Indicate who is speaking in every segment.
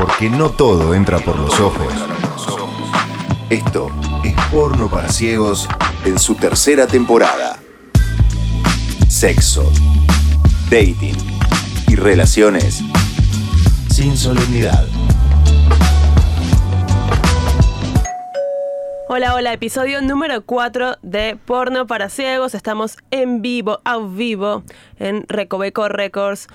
Speaker 1: Porque no todo entra por los ojos. Esto es Porno para Ciegos en su tercera temporada. Sexo, dating y relaciones sin solemnidad.
Speaker 2: Hola, hola, episodio número 4 de Porno para Ciegos. Estamos en vivo, a vivo, en Recoveco Records.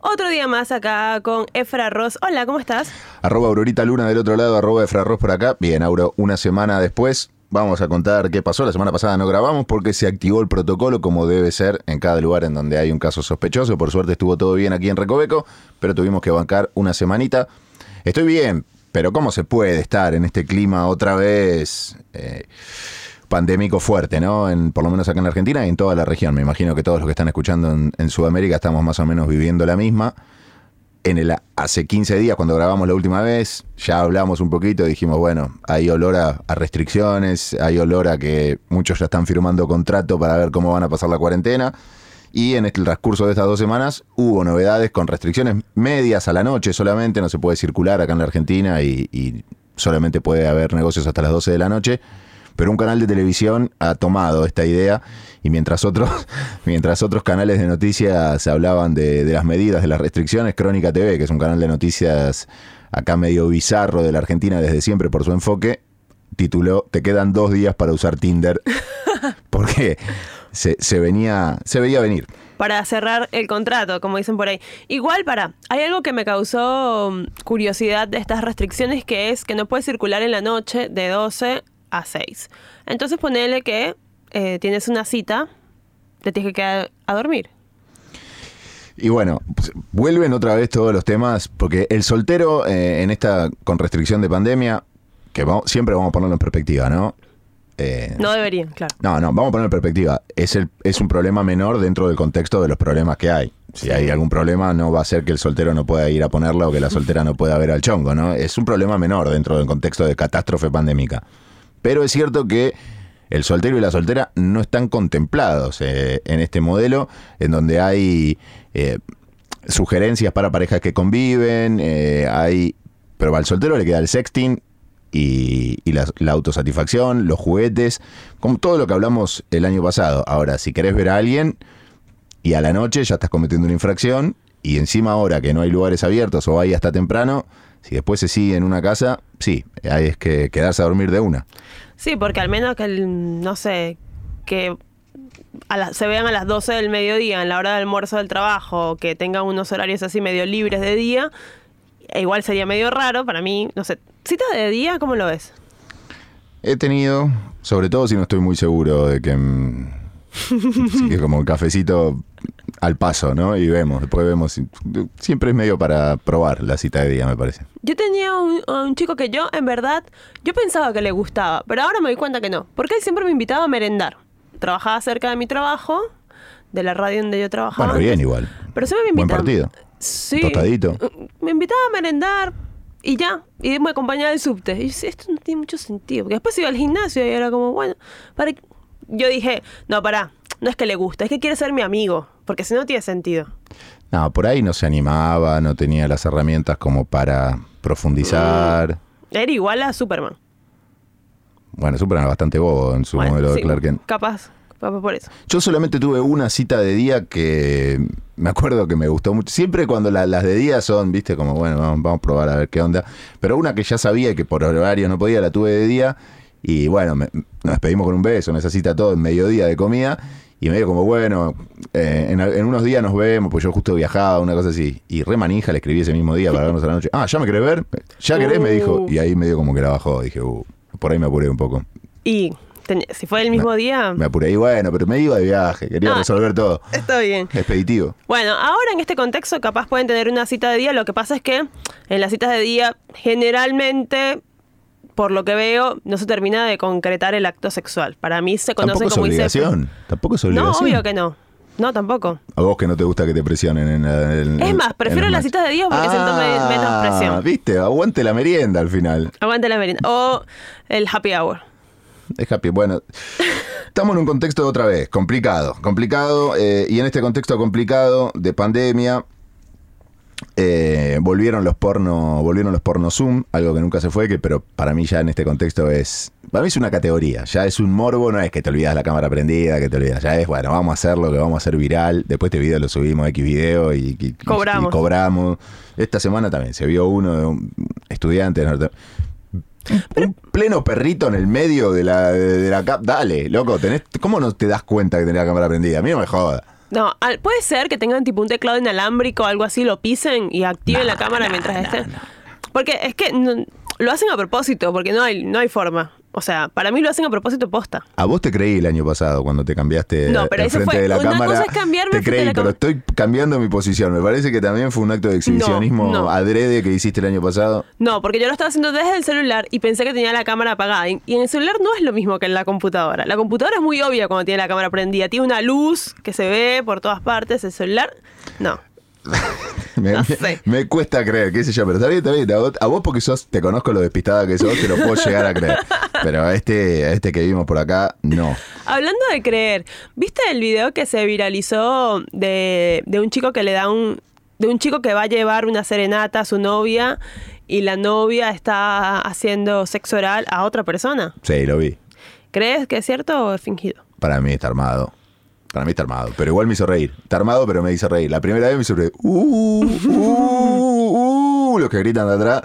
Speaker 2: Otro día más acá con Efra Ross. Hola, ¿cómo estás?
Speaker 1: Arroba Aurorita Luna del otro lado, arroba Efra Ross por acá. Bien, Auro, una semana después vamos a contar qué pasó. La semana pasada no grabamos porque se activó el protocolo como debe ser en cada lugar en donde hay un caso sospechoso. Por suerte estuvo todo bien aquí en Recoveco, pero tuvimos que bancar una semanita. Estoy bien, pero ¿cómo se puede estar en este clima otra vez eh, pandémico fuerte, ¿no? En, por lo menos acá en la Argentina y en toda la región. Me imagino que todos los que están escuchando en, Sudamérica estamos más o menos viviendo la misma. En el, hace 15 días, cuando grabamos la última vez, ya hablamos un poquito y dijimos, bueno, hay olor a, restricciones, hay olor a que muchos ya están firmando contrato para ver cómo van a pasar la cuarentena. Y en el transcurso de estas dos semanas hubo novedades con restricciones medias a la noche solamente, no se puede circular acá en la Argentina y, solamente puede haber negocios hasta las 12 de la noche. Pero un canal de televisión ha tomado esta idea y mientras otros, mientras otros canales de noticias hablaban de, de las medidas, de las restricciones, Crónica TV, que es un canal de noticias acá medio bizarro de la Argentina desde siempre por su enfoque, tituló Te quedan dos días para usar Tinder. Porque se, venía, se veía venir.
Speaker 2: Para cerrar el contrato, como dicen por ahí. Igual, para, hay algo que me causó mm, curiosidad de estas restricciones que es que no puedes circular en la noche de 12 a 6. Entonces ponele que eh, tienes una cita, te tienes que quedar a dormir.
Speaker 1: Y bueno, pues, vuelven otra vez todos los temas, porque el soltero eh, en esta con restricción de pandemia, que siempre vamos a ponerlo en perspectiva, ¿no?
Speaker 2: Eh, no deberían, claro.
Speaker 1: No, no, vamos a poner en perspectiva. Es, el, es un problema menor dentro del contexto de los problemas que hay. Si hay algún problema, no va a ser que el soltero no pueda ir a ponerla o que la soltera no pueda ver al chongo, ¿no? Es un problema menor dentro del contexto de catástrofe pandémica. Pero es cierto que el soltero y la soltera no están contemplados eh, en este modelo, en donde hay eh, sugerencias para parejas que conviven, hay pero al soltero le queda el sexting y, la, autosatisfacción, los juguetes, como todo lo que hablamos el año pasado. Ahora, si querés ver a alguien y a la noche ya estás cometiendo una infracción y encima ahora que no hay lugares abiertos o hay hasta temprano, si después se sigue en una casa, sí, hay es que quedarse a dormir de una.
Speaker 2: Sí, porque al menos que, no sé, que se vean a las 12 del mediodía en la hora del almuerzo del trabajo, que tengan unos horarios así medio libres de día, e igual sería medio raro para mí, no sé, cita de día, ¿cómo lo ves?
Speaker 1: He tenido, sobre todo si no estoy muy seguro de que, mm, que como un cafecito al paso, ¿no? Y vemos, después vemos. Siempre es medio para probar la cita de día, me parece.
Speaker 2: Yo tenía un, un, chico que yo, en verdad, yo pensaba que le gustaba, pero ahora me doy cuenta que no. Porque él siempre me invitaba a merendar. Trabajaba cerca de mi trabajo, de la radio donde yo trabajaba.
Speaker 1: Bueno, bien igual.
Speaker 2: Pero siempre me invitaba.
Speaker 1: Buen partido.
Speaker 2: Sí.
Speaker 1: Tostadito.
Speaker 2: Me invitaba a merendar y ya. Y me acompañaba al subte. Y dije, esto no tiene mucho sentido. Porque después iba al gimnasio y era como, bueno, para... yo dije, no, pará, no es que le gusta, es que quiere ser mi amigo. Porque si no tiene sentido.
Speaker 1: No, por ahí no se animaba, no tenía las herramientas como para profundizar.
Speaker 2: Mm. Era igual a Superman.
Speaker 1: Bueno, Superman es bastante bobo en su modelo de Clark Kent.
Speaker 2: Capaz por eso.
Speaker 1: Yo solamente tuve una cita de día que me acuerdo que me gustó mucho. Siempre cuando las de día son, viste, como bueno, vamos, a probar a ver qué onda. Pero una que ya sabía que por horario no podía, la tuve de día. Y bueno, nos despedimos con un beso en esa cita todo, en mediodía de comida. Y me dio como, bueno, eh, en, unos días nos vemos, pues yo justo viajaba, una cosa así. Y re manija le escribí ese mismo día para vernos a la noche. Ah, ¿ya me querés ver? ¿Ya querés? Me dijo. Uh. Y ahí medio como que la bajó. Dije, uh, por ahí me apuré un poco.
Speaker 2: Y si fue el mismo día.
Speaker 1: Me apuré y bueno, pero me iba de viaje, quería ah, resolver todo.
Speaker 2: Está bien.
Speaker 1: Expeditivo.
Speaker 2: Bueno, ahora en este contexto capaz pueden tener una cita de día, lo que pasa es que en las citas de día generalmente por lo que veo, no se termina de concretar el acto sexual. Para mí se conoce
Speaker 1: ¿Tampoco
Speaker 2: como
Speaker 1: es obligación. Tampoco es obligación.
Speaker 2: No, obvio que no. No, tampoco.
Speaker 1: A vos que no te gusta que te presionen en,
Speaker 2: Es más, prefiero las citas de día porque siento menos ah, presión.
Speaker 1: Viste, aguante la merienda al final.
Speaker 2: Aguante la merienda. O el happy hour
Speaker 1: es happy. Bueno, estamos en un contexto otra vez complicado, complicado, eh, y en este contexto complicado de pandemia, Eh, volvieron los porno, volvieron los porno Zoom, algo que nunca se fue, que pero para mí ya en este contexto es, para mí es una categoría, ya es un morbo, no es que te olvidas la cámara prendida, que te olvidas, ya es, bueno, vamos a hacerlo, que vamos a hacer viral, después este video lo subimos a X video y,
Speaker 2: Cobramos.
Speaker 1: y cobramos. Esta semana también se vio uno de un estudiante norte- un pleno perrito en el medio de la, de, de la cap. Dale, loco, tenés, ¿cómo no te das cuenta que tenés la cámara prendida? A mí no me joda.
Speaker 2: No, al- puede ser que tengan tipo un teclado inalámbrico o algo así, lo pisen y activen la cámara mientras esté. Porque es que lo hacen a propósito, porque no hay, no hay forma. O sea, para mí lo hacen a propósito posta.
Speaker 1: A vos te creí el año pasado cuando te cambiaste
Speaker 2: No, pero
Speaker 1: frente
Speaker 2: fue-
Speaker 1: de la
Speaker 2: una
Speaker 1: cámara.
Speaker 2: cosa es cambiarme
Speaker 1: te creí,
Speaker 2: la
Speaker 1: pero estoy cambiando mi posición. Me parece que también fue un acto de exhibicionismo
Speaker 2: No, no.
Speaker 1: adrede que hiciste el año pasado.
Speaker 2: No, porque yo lo estaba haciendo desde el celular y pensé que tenía la cámara apagada. Y en el celular no es lo mismo que en la computadora. La computadora es muy obvia cuando tiene la cámara prendida. Tiene una luz que se ve por todas partes. El celular, no.
Speaker 1: Me,
Speaker 2: No
Speaker 1: me-
Speaker 2: sé.
Speaker 1: me cuesta creer, qué sé yo, pero está bien, está bien. A vos, a vos porque sos, te conozco lo despistada que sos, te lo puedo llegar a creer. Pero a este, a este que vimos por acá, no.
Speaker 2: Hablando de creer, ¿viste el video que se viralizó de, de un chico que le da un. de un chico que va a llevar una serenata a su novia y la novia está haciendo sexo oral a otra persona?
Speaker 1: Sí, lo vi.
Speaker 2: ¿Crees que es cierto o es fingido?
Speaker 1: Para mí está armado. Para mí está armado. Pero igual me hizo reír. Está armado, pero me hizo reír. La primera vez me hizo reír. Uh, uh, uh, los que gritan de atrás.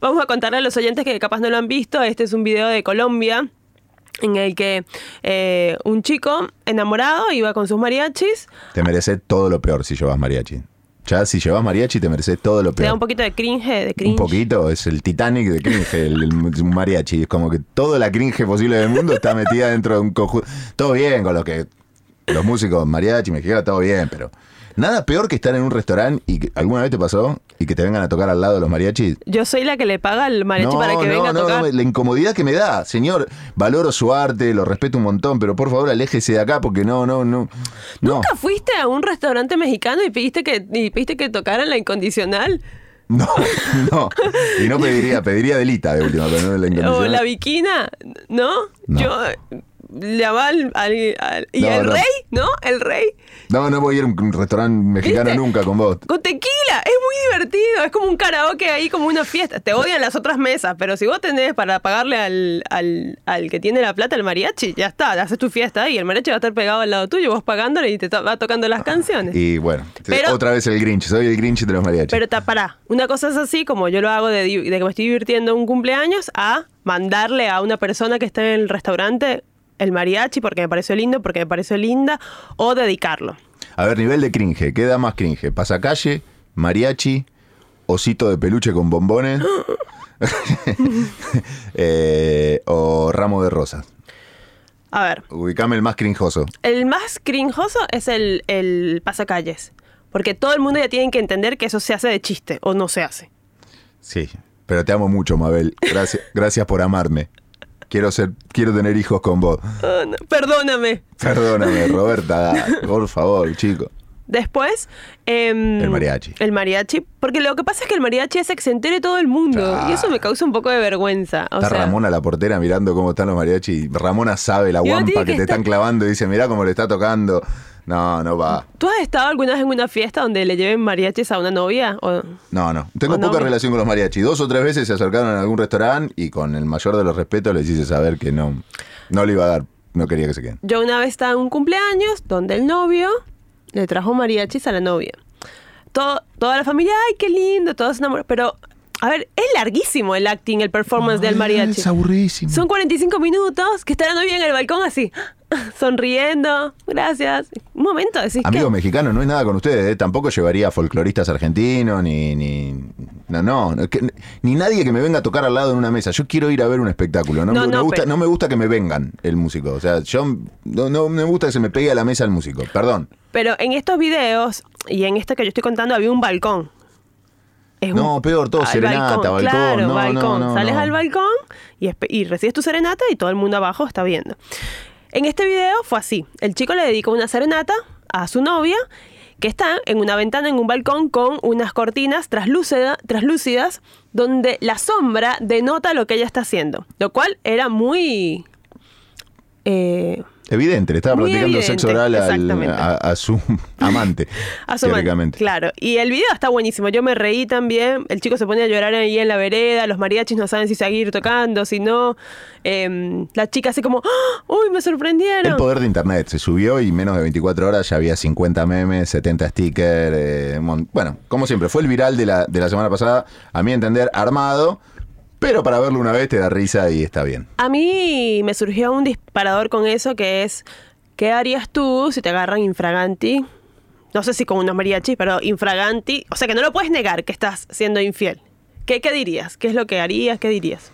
Speaker 2: Vamos a contarle a los oyentes que capaz no lo han visto. Este es un video de Colombia en el que eh, un chico enamorado iba con sus mariachis.
Speaker 1: Te mereces todo lo peor si llevas mariachi. Ya si llevas mariachi te mereces todo lo
Speaker 2: Te da
Speaker 1: peor.
Speaker 2: un poquito de cringe, de cringe.
Speaker 1: Un poquito, es el Titanic de cringe, el, el mariachi. Es como que toda la cringe posible del mundo está metida dentro de un conjunto. Todo bien con lo que los músicos mariachi, mexicanos, todo bien, pero nada peor que estar en un restaurante y que alguna vez te pasó y que te vengan a tocar al lado los mariachis.
Speaker 2: Yo soy la que le paga al mariachi para que venga a tocar.
Speaker 1: la incomodidad que me da, señor, valoro su arte, lo respeto un montón, pero por favor aléjese de acá porque no, no, no. No,
Speaker 2: ¿Nunca fuiste a un restaurante mexicano y pediste que, y pediste que tocaran la incondicional?
Speaker 1: no, no. Y no pediría, pediría delita de última, pero no de la
Speaker 2: ¿O
Speaker 1: incondicional.
Speaker 2: la viquina? ¿No?
Speaker 1: No.
Speaker 2: Yo llamaba al, al- al- ¿Y
Speaker 1: No,
Speaker 2: el
Speaker 1: no.
Speaker 2: rey? ¿No? El rey.
Speaker 1: No, no voy a ir a un restaurante mexicano
Speaker 2: ¿Viste?
Speaker 1: nunca con vos.
Speaker 2: Con tequila, es muy divertido, es como un karaoke ahí, como una fiesta. Te odian las otras mesas, pero si vos tenés para pagarle al, al, al que tiene la plata, el mariachi, ya está, haces tu fiesta y el mariachi va a estar pegado al lado tuyo, vos pagándole y te to- va tocando las canciones.
Speaker 1: Y bueno,
Speaker 2: Pero-
Speaker 1: otra vez el Grinch, soy el Grinch de los mariachis.
Speaker 2: Pero ta, pará, una cosa es así, como yo lo hago de, de que me estoy divirtiendo en un cumpleaños, a mandarle a una persona que esté en el restaurante el mariachi porque me pareció lindo, porque me pareció linda, o dedicarlo.
Speaker 1: A ver, nivel de cringe, ¿qué da más cringe? ¿Pasacalle, mariachi, osito de peluche con bombones? Eh, o ramo de rosas.
Speaker 2: A ver,
Speaker 1: Ubicame el más crinjoso.
Speaker 2: el más crinjoso es el, el pasacalles, porque todo el mundo ya tiene que entender que eso se hace de chiste, o no se hace.
Speaker 1: Sí, pero te amo mucho, Mabel. Gracias, gracias por amarme. Quiero ser, quiero tener hijos con vos.
Speaker 2: Ah, no, Perdóname.
Speaker 1: Perdóname, Roberta, por favor, chico.
Speaker 2: Después... em,
Speaker 1: El mariachi.
Speaker 2: El mariachi. Porque lo que pasa es que el mariachi hace que se entere todo el mundo.
Speaker 1: Ah.
Speaker 2: Y eso me causa un poco de vergüenza. O
Speaker 1: Está
Speaker 2: sea,
Speaker 1: Ramona la portera mirando cómo están los mariachis. Ramona sabe la guampa que,
Speaker 2: que
Speaker 1: te
Speaker 2: estar-
Speaker 1: están clavando y dice, mirá cómo le está tocando. No, no va.
Speaker 2: ¿Tú has estado alguna vez en una fiesta donde le lleven mariachis a una novia? O...
Speaker 1: No, no. Tengo poca relación con los mariachis. Dos o tres veces se acercaron a algún restaurante y con el mayor de los respetos les hice saber que no, no le iba a dar. No quería que se queden.
Speaker 2: Yo una vez estaba en un cumpleaños donde el novio le trajo mariachis a la novia. Todo, toda la familia, ay, qué lindo, todos se enamoraron. Pero, a ver, es larguísimo el acting, el performance del mariachi.
Speaker 1: Es aburridísimo.
Speaker 2: Son 45 minutos que la novia en el balcón así, sonriendo, gracias. Un momento, decís que...
Speaker 1: Amigos mexicanos, no es nada con ustedes, ¿eh? tampoco llevaría folcloristas argentinos, ni, ni, no, no, no, que- ni nadie que me venga a tocar al lado en una mesa. Yo quiero ir a ver un espectáculo, no,
Speaker 2: No,
Speaker 1: me, no gusta,
Speaker 2: pero-
Speaker 1: no me gusta que me vengan el músico, o sea, yo no, no me gusta que se me pegue a la mesa el músico, perdón.
Speaker 2: Pero en estos videos y en este que yo estoy contando había un balcón. Es un-
Speaker 1: No, peor, todo serenata, balcón,
Speaker 2: Claro,
Speaker 1: no,
Speaker 2: balcón.
Speaker 1: no,
Speaker 2: Sales al balcón y, recibes tu serenata y todo el mundo abajo está viendo. En este video fue así. El chico le dedicó una serenata a su novia que está en una ventana en un balcón con unas cortinas traslúcida- traslúcidas donde la sombra denota lo que ella está haciendo. Lo cual era muy... eh,
Speaker 1: Evidente, le estaba
Speaker 2: Muy
Speaker 1: practicando sexo oral al- a, a su amante.
Speaker 2: A su man-
Speaker 1: teóricamente.
Speaker 2: Claro. Y el video está buenísimo. Yo me reí también. El chico se pone a llorar ahí en la vereda. Los mariachis no saben si seguir tocando, si no. Em, la chica así como, ¡Ah! ¡Uy, me sorprendieron!
Speaker 1: El poder de internet se subió y menos de 24 horas ya había 50 memes, 70 stickers. eh, bueno, como siempre, fue el viral de la, de la semana pasada, a mi entender, armado, pero para verlo una vez te da risa y está bien.
Speaker 2: A mí me surgió un disparador con eso que es, ¿qué harías tú si te agarran infraganti? No sé si con unos mariachis, pero infraganti. O sea, que no lo puedes negar que estás siendo infiel. ¿Qué, qué dirías? ¿Qué es lo que harías? ¿Qué dirías?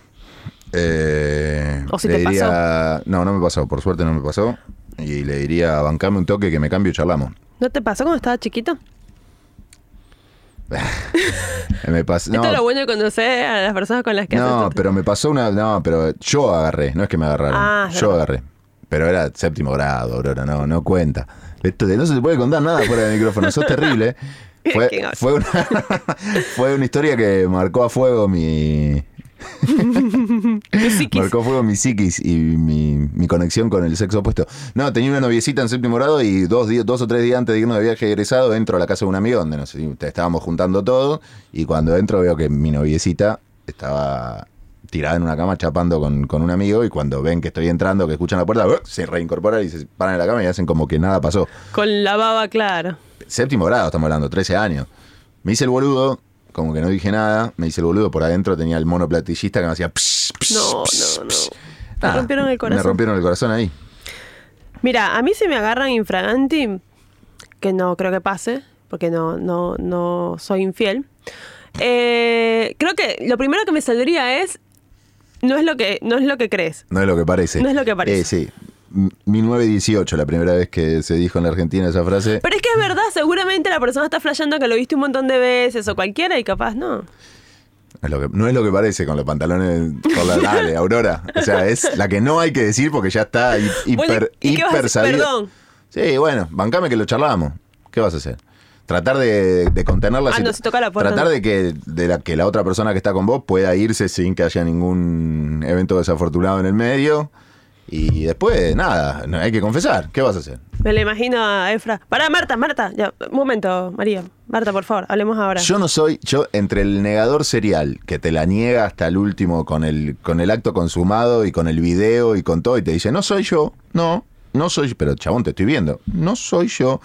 Speaker 1: Eh,
Speaker 2: ¿O si
Speaker 1: le
Speaker 2: te pasó?
Speaker 1: diría- No, no me pasó, por suerte no me pasó. Y le diría, bancame un toque que me cambio y charlamos.
Speaker 2: ¿No te pasó cuando estabas chiquito?
Speaker 1: Me pasó,
Speaker 2: Esto es lo
Speaker 1: no,
Speaker 2: bueno de conocer a las personas con las que
Speaker 1: no, pero me pasó una. No, pero yo agarré, no es que me agarraron.
Speaker 2: Ah,
Speaker 1: yo agarré. Pero era séptimo grado, Aurora, no, no cuenta. Esto no se te puede contar nada fuera del micrófono, sos terrible. Fue, fue, una, fue una historia que marcó a fuego mi. Marcó fuego mi psiquis y mi, mi conexión con el sexo opuesto. No, tenía una noviecita en séptimo grado y dos, dos o tres días antes de irnos de viaje egresado entro a la casa de un amigo donde nos estábamos juntando todo y cuando entro veo que mi noviecita estaba tirada en una cama chapando con, con un amigo y cuando ven que estoy entrando, que escuchan la puerta, ¡uh! se reincorporan y se paran en la cama y hacen como que nada pasó.
Speaker 2: Con la baba clara.
Speaker 1: Séptimo grado estamos hablando, 13 años. Me hice el boludo, como que no dije nada, me hice el boludo, por adentro tenía el mono platillista que me hacía... psh, psh,
Speaker 2: No,
Speaker 1: psh,
Speaker 2: no, no.
Speaker 1: Nada,
Speaker 2: rompieron el corazón.
Speaker 1: Me rompieron el corazón ahí.
Speaker 2: Mira, a mí si me agarran infraganti, que no creo que pase, porque no, no, no soy infiel, eh, creo que lo primero que me saldría es, no es lo que, no es lo que crees.
Speaker 1: No es lo que parece.
Speaker 2: No es lo que parece.
Speaker 1: Eh, sí. M- 1918, la primera vez que se dijo en la Argentina esa frase.
Speaker 2: Pero es que es verdad, seguramente la persona está flasheando que lo viste un montón de veces o cualquiera y capaz no.
Speaker 1: Es lo que- no es lo que parece con los pantalones por la dale, Aurora. O sea, es la que no hay que decir porque ya está hi- hiper,
Speaker 2: Bueno, ¿y qué vas a
Speaker 1: hiper sabido.
Speaker 2: Perdón.
Speaker 1: Sí, bueno, bancame que lo charlamos. ¿Qué vas a hacer? Tratar de, de contener la
Speaker 2: Ah, no, si toca la puerta,
Speaker 1: Tratar
Speaker 2: no.
Speaker 1: de que, de la, que la otra persona que está con vos pueda irse sin que haya ningún evento desafortunado en el medio. Y después, nada, hay que confesar. ¿Qué vas a hacer?
Speaker 2: Me lo imagino a Efra. Para Marta, Marta. Ya, un momento, María. Marta, por favor, hablemos ahora.
Speaker 1: Yo no soy, yo entre el negador serial que te la niega hasta el último con el, con el acto consumado y con el video y con todo y te dice, no soy yo, no, no soy, pero chabón, te estoy viendo, no soy yo,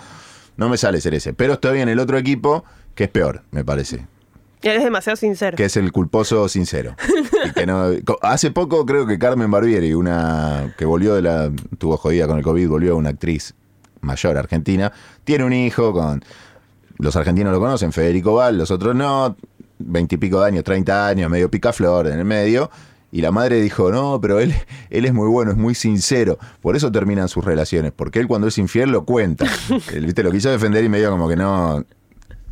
Speaker 1: no me sale ser ese, pero estoy en el otro equipo que es peor, me parece,
Speaker 2: Eres demasiado sincero.
Speaker 1: que es el culposo sincero. Y que no- co- hace poco creo que Carmen Barbieri, una que volvió de la, tuvo jodida con el COVID, volvió una actriz mayor argentina, tiene un hijo con, los argentinos lo conocen, Federico Val, los otros no, veintipico de años, 30 años, medio picaflor en el medio. Y la madre dijo, no, pero él, él es muy bueno, es muy sincero. Por eso terminan sus relaciones, porque él cuando es infiel lo cuenta. Él, ¿viste? Lo quiso defender y medio como que no...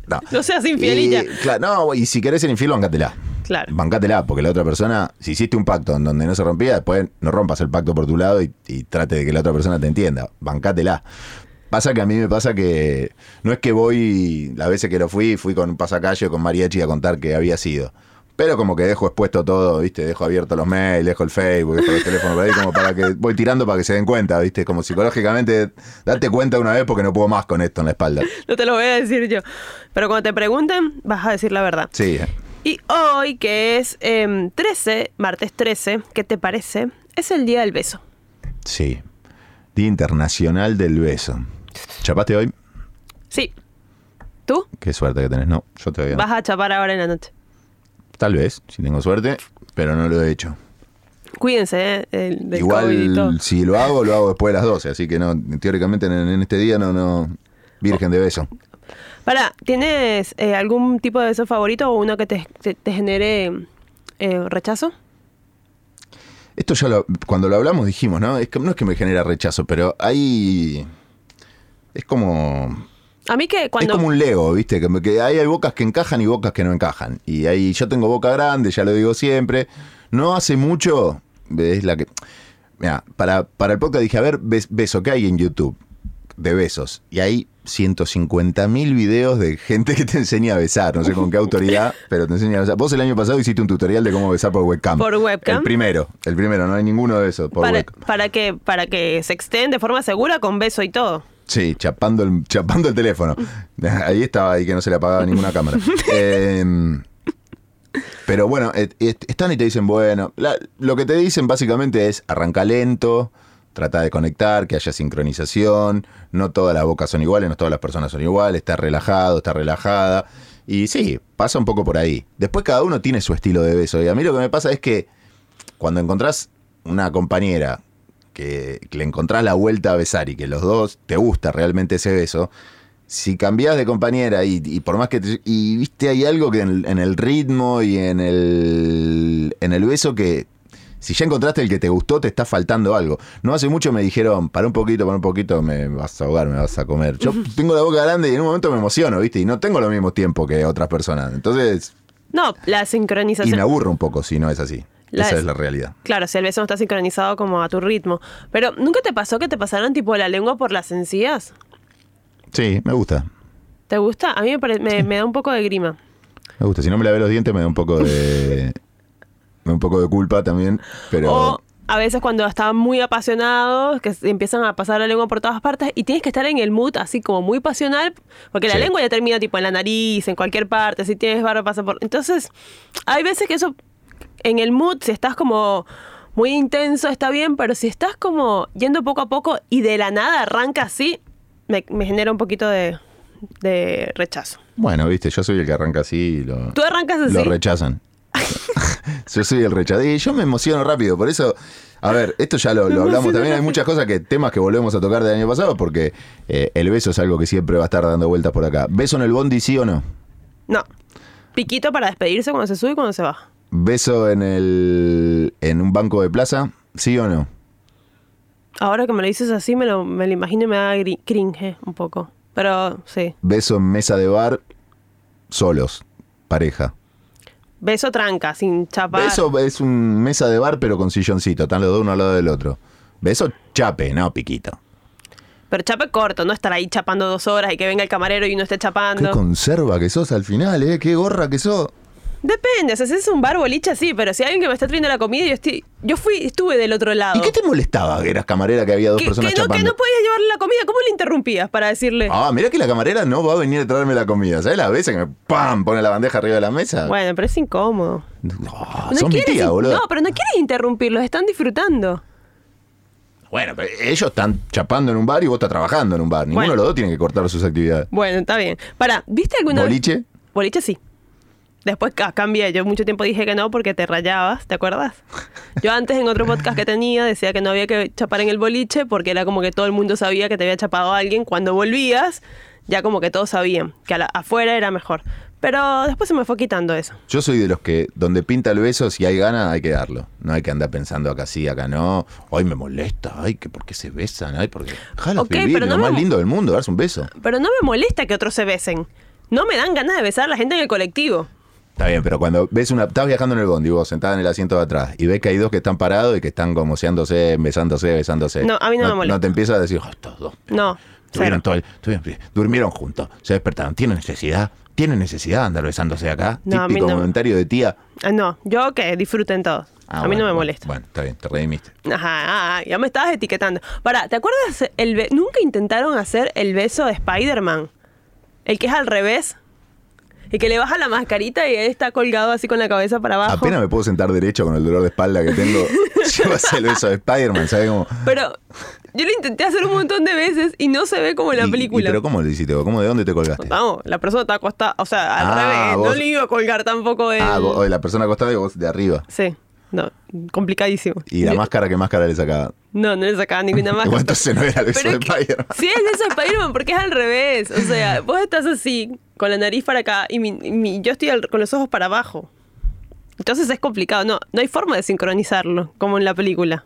Speaker 1: No,
Speaker 2: No seas infielilla.
Speaker 1: Y, claro, no, y si querés ser infiel, bancátela.
Speaker 2: Claro.
Speaker 1: Bancátela, porque la otra persona, si hiciste un pacto en donde no se rompía, después no rompas el pacto por tu lado y, y trate de que la otra persona te entienda. Bancátela. Pasa que a mí me pasa que no es que voy, las veces que lo fui, fui con un pasacalle o con mariachi a contar que había sido. Pero como que dejo expuesto todo, ¿viste? Dejo abierto los mails, dejo el Facebook, dejo el teléfono por ahí, como para que voy tirando para que se den cuenta, ¿viste? Como psicológicamente, date cuenta una vez porque no puedo más con esto en la espalda.
Speaker 2: No te lo voy a decir yo. Pero cuando te pregunten, vas a decir la verdad.
Speaker 1: Sí, ¿eh?
Speaker 2: Y hoy, que es em, 13, martes 13, ¿qué te parece? Es el día del beso.
Speaker 1: sí. Día Internacional del Beso. ¿Chapaste hoy?
Speaker 2: Sí. ¿Tú?
Speaker 1: Qué suerte que tenés. No, yo todavía no.
Speaker 2: Vas a chapar ahora en la noche.
Speaker 1: Tal vez, si tengo suerte, pero no lo he hecho.
Speaker 2: Cuídense, ¿eh? El, del COVID y todo.
Speaker 1: Igual, si lo hago, lo hago después de las 12, así que no, teóricamente en, en este día no, no, virgen de beso.
Speaker 2: Para, ¿tienes eh, algún tipo de beso favorito o uno que te, te- te genere eh, rechazo?
Speaker 1: Esto ya lo, cuando lo hablamos dijimos, ¿no? Es que, no es que me genera rechazo, pero hay... Es como...
Speaker 2: A mí que cuando...
Speaker 1: Es como un Lego, ¿viste? Que, que hay, bocas que encajan y bocas que no encajan. Y ahí yo tengo boca grande, ya lo digo siempre. No hace mucho, es la que... Mira, para, para el podcast dije, a ver, bes- beso, ¿qué hay en YouTube? De besos. Y hay 150 mil videos de gente que te enseña a besar. No sé con qué autoridad, pero te enseña a besar. Vos el año pasado hiciste un tutorial de cómo besar por webcam.
Speaker 2: Por webcam.
Speaker 1: El primero, el primero, no hay ninguno de esos. Por
Speaker 2: Para,
Speaker 1: webcam.
Speaker 2: para que, para que se exten de forma segura con beso y todo.
Speaker 1: Sí, chapando el, chapando el teléfono. Ahí estaba, ahí que no se le apagaba ninguna cámara. Eh, pero bueno, están y te dicen, bueno, la- lo que te dicen básicamente es arranca lento, trata de conectar, que haya sincronización, no todas las bocas son iguales, no todas las personas son iguales, está relajado, está relajada. Y sí, pasa un poco por ahí. Después cada uno tiene su estilo de beso. Y a mí lo que me pasa es que cuando encontrás una compañera que, que le encontrás la vuelta a besar y que los dos te gusta realmente ese beso, si cambiás de compañera y, y por más que te- y viste hay algo que en, en el ritmo y en el en el beso que si ya encontraste el que te gustó te está faltando algo. No hace mucho me dijeron, para un poquito, para un poquito, me vas a ahogar, me vas a comer. Yo tengo la boca grande y en un momento me emociono, ¿viste? Y no tengo lo mismo tiempo que otras personas. Entonces,
Speaker 2: No, la
Speaker 1: y me
Speaker 2: sincronización.
Speaker 1: aburro un poco si no es así.
Speaker 2: La
Speaker 1: Esa
Speaker 2: es-
Speaker 1: es la realidad.
Speaker 2: Claro, si el beso no está sincronizado como a tu ritmo. Pero, ¿nunca te pasó que te pasaron tipo la lengua por las encías?
Speaker 1: Sí, me gusta.
Speaker 2: ¿Te gusta? A mí me, me, me da un poco de grima.
Speaker 1: Me gusta. Si no me lavé los dientes me da un poco de. un poco de culpa también. Pero.
Speaker 2: O a veces cuando están muy apasionados, que empiezan a pasar la lengua por todas partes y tienes que estar en el mood así como muy pasional, porque la
Speaker 1: Sí.
Speaker 2: lengua ya termina tipo en la nariz, en cualquier parte, si tienes barba pasa por... Entonces, hay veces que eso, en el mood, si estás como muy intenso, está bien, pero si estás como yendo poco a poco y de la nada arranca así, me, me genera un poquito de, de rechazo.
Speaker 1: Bueno, viste, yo soy el que arranca así y lo,
Speaker 2: ¿Tú arrancas así?
Speaker 1: lo rechazan. Yo soy el rechazado. Y yo me emociono rápido, por eso. A ver, esto ya lo, lo hablamos también. Hay muchas cosas que, temas que volvemos a tocar del año pasado, porque eh, el beso es algo que siempre va a estar dando vueltas por acá. ¿Beso en el bondi, sí o no?
Speaker 2: No. Piquito para despedirse cuando se sube y cuando se va.
Speaker 1: ¿Beso en el. en un banco de plaza, sí o no?
Speaker 2: Ahora que me lo dices así, me lo, me lo imagino y me da cringe un poco. Pero sí.
Speaker 1: Beso en mesa de bar, solos, pareja.
Speaker 2: Beso tranca, sin chapar.
Speaker 1: Beso es un mesa de bar, pero con silloncito. Están los dos uno al lado del otro. Beso chape, no piquito.
Speaker 2: Pero chape corto, no estar ahí chapando dos horas y que venga el camarero y uno esté
Speaker 1: Qué
Speaker 2: chapando.
Speaker 1: conserva que sos al final, ¿eh? Qué gorra que sos.
Speaker 2: Depende, o sea, si es un bar boliche, sí, pero si hay alguien que me está trayendo la comida, yo estoy. Yo fui, estuve del otro lado.
Speaker 1: ¿Y qué te molestaba que eras camarera que había dos
Speaker 2: que,
Speaker 1: personas
Speaker 2: que no, que
Speaker 1: chapando?
Speaker 2: no podías llevarle la comida, ¿cómo le interrumpías para decirle?
Speaker 1: Ah, mira que la camarera no va a venir a traerme la comida. ¿Sabes las veces que me ¡pam! pone la bandeja arriba de la mesa?
Speaker 2: Bueno, pero es incómodo.
Speaker 1: No,
Speaker 2: No
Speaker 1: son mi tía, boludo.
Speaker 2: No, pero no quieres interrumpirlos, están disfrutando.
Speaker 1: Bueno, pero ellos están chapando en un bar y vos estás trabajando en un bar. Ninguno
Speaker 2: Bueno.
Speaker 1: de los dos tiene que cortar sus actividades.
Speaker 2: Bueno, está bien. Para, ¿viste alguna vez-
Speaker 1: ¿Boliche?
Speaker 2: Boliche sí. Después ca- cambié. Yo mucho tiempo dije que no porque te rayabas, ¿te acuerdas? Yo antes en otro podcast que tenía decía que no había que chapar en el boliche porque era como que todo el mundo sabía que te había chapado a alguien. Cuando volvías, ya como que todos sabían que a la- afuera era mejor. Pero después se me fue quitando eso.
Speaker 1: Yo soy de los que donde pinta el beso, si hay ganas, hay que darlo. No hay que andar pensando acá sí, acá no. Ay, me molesta. Ay, que por qué se besan. Ay, porque. Jala
Speaker 2: Ok,
Speaker 1: vivir,
Speaker 2: pero no
Speaker 1: lo
Speaker 2: me
Speaker 1: más lindo del mundo, darse un beso.
Speaker 2: Pero no me molesta que otros se besen. No me dan ganas de besar a la gente en el colectivo.
Speaker 1: Está bien, pero cuando ves una. Estás viajando en el bondi, vos sentada en el asiento de atrás, y ves que hay dos que están parados y que están como seándose, besándose, besándose.
Speaker 2: No, a mí no me molesta.
Speaker 1: No te empiezas a decir, "Oh, estos dos.
Speaker 2: No.
Speaker 1: Tuvieron todo el- tuvieron- durmieron juntos, se despertaron. ¿Tienen necesidad? ¿Tienen necesidad de andar besándose acá?
Speaker 2: No,
Speaker 1: Típico
Speaker 2: no.
Speaker 1: comentario de tía.
Speaker 2: Ah, No, yo que disfruten todos.
Speaker 1: Ah,
Speaker 2: a mí
Speaker 1: bueno,
Speaker 2: no me
Speaker 1: bueno,
Speaker 2: molesta.
Speaker 1: Bueno, está bien, te redimiste.
Speaker 2: Ajá, ah, ya me estabas etiquetando. Para, ¿te acuerdas? El be- Nunca intentaron hacer el beso de Spider-Man. El que es al revés. Y que le baja la mascarita y él está colgado así con la cabeza para abajo.
Speaker 1: Apenas me puedo sentar derecho con el dolor de espalda que tengo. Hacer el beso de Spider-Man, ¿sabes cómo?
Speaker 2: Pero yo lo intenté hacer un montón de veces y no se ve como en la
Speaker 1: Y- y
Speaker 2: película.
Speaker 1: pero ¿cómo lo hiciste? ¿Cómo de dónde te colgaste?
Speaker 2: Vamos, la persona está acostada. O sea, al
Speaker 1: Ah,
Speaker 2: revés. No
Speaker 1: vos-
Speaker 2: le iba a colgar tampoco el...
Speaker 1: Ah, vos- la persona acostada y vos de arriba.
Speaker 2: Sí, no, complicadísimo.
Speaker 1: Y la
Speaker 2: Yo-
Speaker 1: máscara, ¿qué máscara le sacaba?
Speaker 2: No, no le sacaba ninguna máscara.
Speaker 1: Entonces no era el beso de Spider-Man.
Speaker 2: Sí, es eso de Spider-Man porque es al revés. O sea, vos estás así, con la nariz para acá y, mi- y mi- yo estoy al- con los ojos para abajo. Entonces es complicado. No, no hay forma de sincronizarlo, como en la película.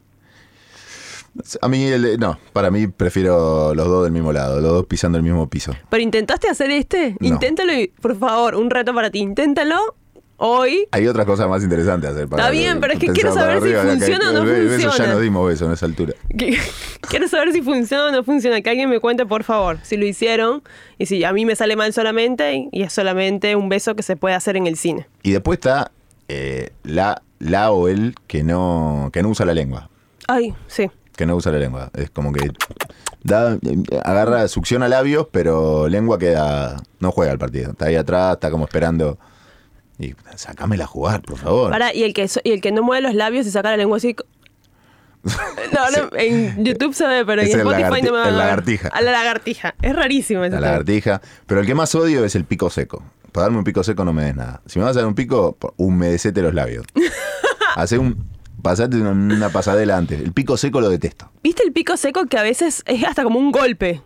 Speaker 1: A mí, el- no, para mí prefiero los dos del mismo lado, los dos pisando el mismo piso.
Speaker 2: Pero intentaste hacer este,
Speaker 1: No.
Speaker 2: inténtalo y, por favor, un reto para ti, inténtalo Hoy
Speaker 1: Hay otras cosas más interesantes a hacer.
Speaker 2: Está bien, pero es que quiero saber si funciona o no
Speaker 1: Beso ya
Speaker 2: funciona.
Speaker 1: nos dimos beso en esa altura.
Speaker 2: quiero saber si funciona o no funciona. Que alguien me cuente, por favor, si lo hicieron y si a mí me sale mal solamente y es solamente un beso que se puede hacer en el cine.
Speaker 1: Y después está eh, la, la o el que no, que no usa la lengua.
Speaker 2: Ay, sí.
Speaker 1: Que no usa la lengua. Es como que da, agarra, succiona labios, pero lengua queda. No juega el partido. Está ahí atrás, está como esperando. Y sacámela a jugar, por favor.
Speaker 2: Para, y el que so- y el que no mueve los labios y saca la lengua así. No, no, en YouTube se ve, pero en
Speaker 1: Es
Speaker 2: Spotify no me va a ver.
Speaker 1: lagartija.
Speaker 2: A la lagartija. Es rarísimo ese
Speaker 1: La lagartija. Pero el que más odio es el pico seco. Para darme un pico seco no me des nada. Si me vas a dar un pico, humedecete los labios. Hace un. Pasate una, una pasadela antes. El pico seco lo detesto.
Speaker 2: ¿Viste el pico seco que a veces es hasta como un golpe?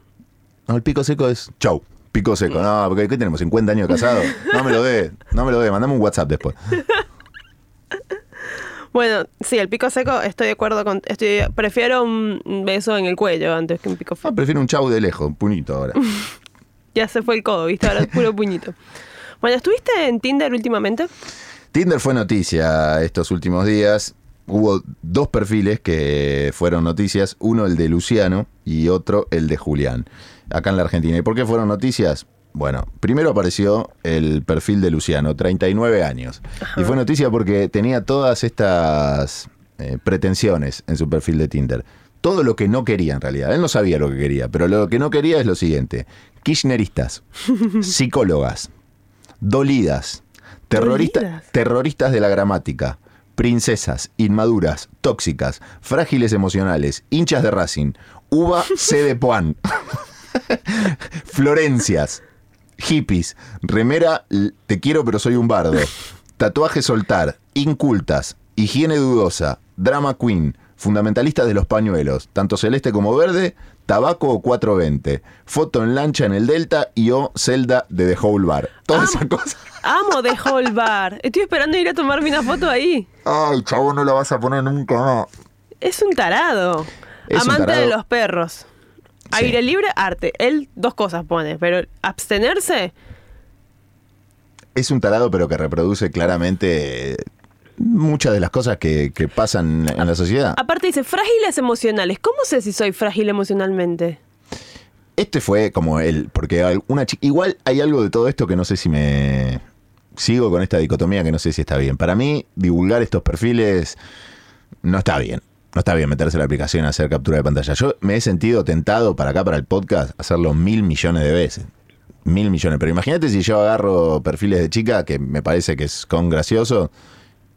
Speaker 1: No, el pico seco es. Chau. Pico seco. No, porque ¿qué tenemos? ¿50 años casados? No me lo dé. No me lo dé. Mandame un WhatsApp después.
Speaker 2: Bueno, sí, el pico seco estoy de acuerdo con. Estoy, prefiero un beso en el cuello antes que un pico
Speaker 1: Ah,
Speaker 2: feo.
Speaker 1: prefiero un chau de lejos. Un puñito ahora.
Speaker 2: Ya se fue el codo, ¿viste? Ahora es puro puñito. Bueno, ¿estuviste en Tinder últimamente?
Speaker 1: Tinder fue noticia estos últimos días. Hubo dos perfiles que fueron noticias, uno el de Luciano y otro el de Julián, acá en la Argentina. ¿Y por qué fueron noticias? Bueno, primero apareció el perfil de Luciano, 39 años. Y fue noticia porque tenía todas estas eh, pretensiones en su perfil de Tinder. Todo lo que no quería en realidad. Él no sabía lo que quería, pero lo que no quería es lo siguiente. Kirchneristas, psicólogas, dolidas, terroristas,
Speaker 2: Dolidas.
Speaker 1: terroristas de la gramática, princesas, inmaduras, tóxicas, frágiles emocionales, hinchas de Racing, uva C de Puan, Florencias, hippies, remera te quiero pero soy un bardo, tatuaje soltar, incultas, higiene dudosa, drama queen, fundamentalistas de los pañuelos, tanto celeste como verde, tabaco o 420, foto en lancha en el Delta y o celda de The Whole Bar. Toda esa cosa.
Speaker 2: Amo de Whole Bar. Estoy esperando ir a tomarme una foto ahí.
Speaker 1: Ay, chavo, no la vas a poner nunca.
Speaker 2: Es un tarado.
Speaker 1: Es un
Speaker 2: Amante
Speaker 1: tarado.
Speaker 2: de los perros.
Speaker 1: Sí.
Speaker 2: Aire libre, arte. Él dos cosas pone, pero abstenerse,
Speaker 1: Es un tarado, pero que reproduce claramente eh, muchas de las cosas que, que pasan en la sociedad.
Speaker 2: aparte dice frágiles emocionales. ¿Cómo sé si soy frágil emocionalmente?
Speaker 1: Este fue como él, porque una chica. Igual hay algo de todo esto que no sé si me. Sigo con esta dicotomía que no sé si está bien. Para mí, divulgar estos perfiles no está bien. No está bien meterse la aplicación a hacer captura de pantalla. Yo me he sentido tentado para acá, para el podcast, hacerlo mil millones de veces. Mil millones. Pero imagínate si yo agarro perfiles de chica que me parece que es con gracioso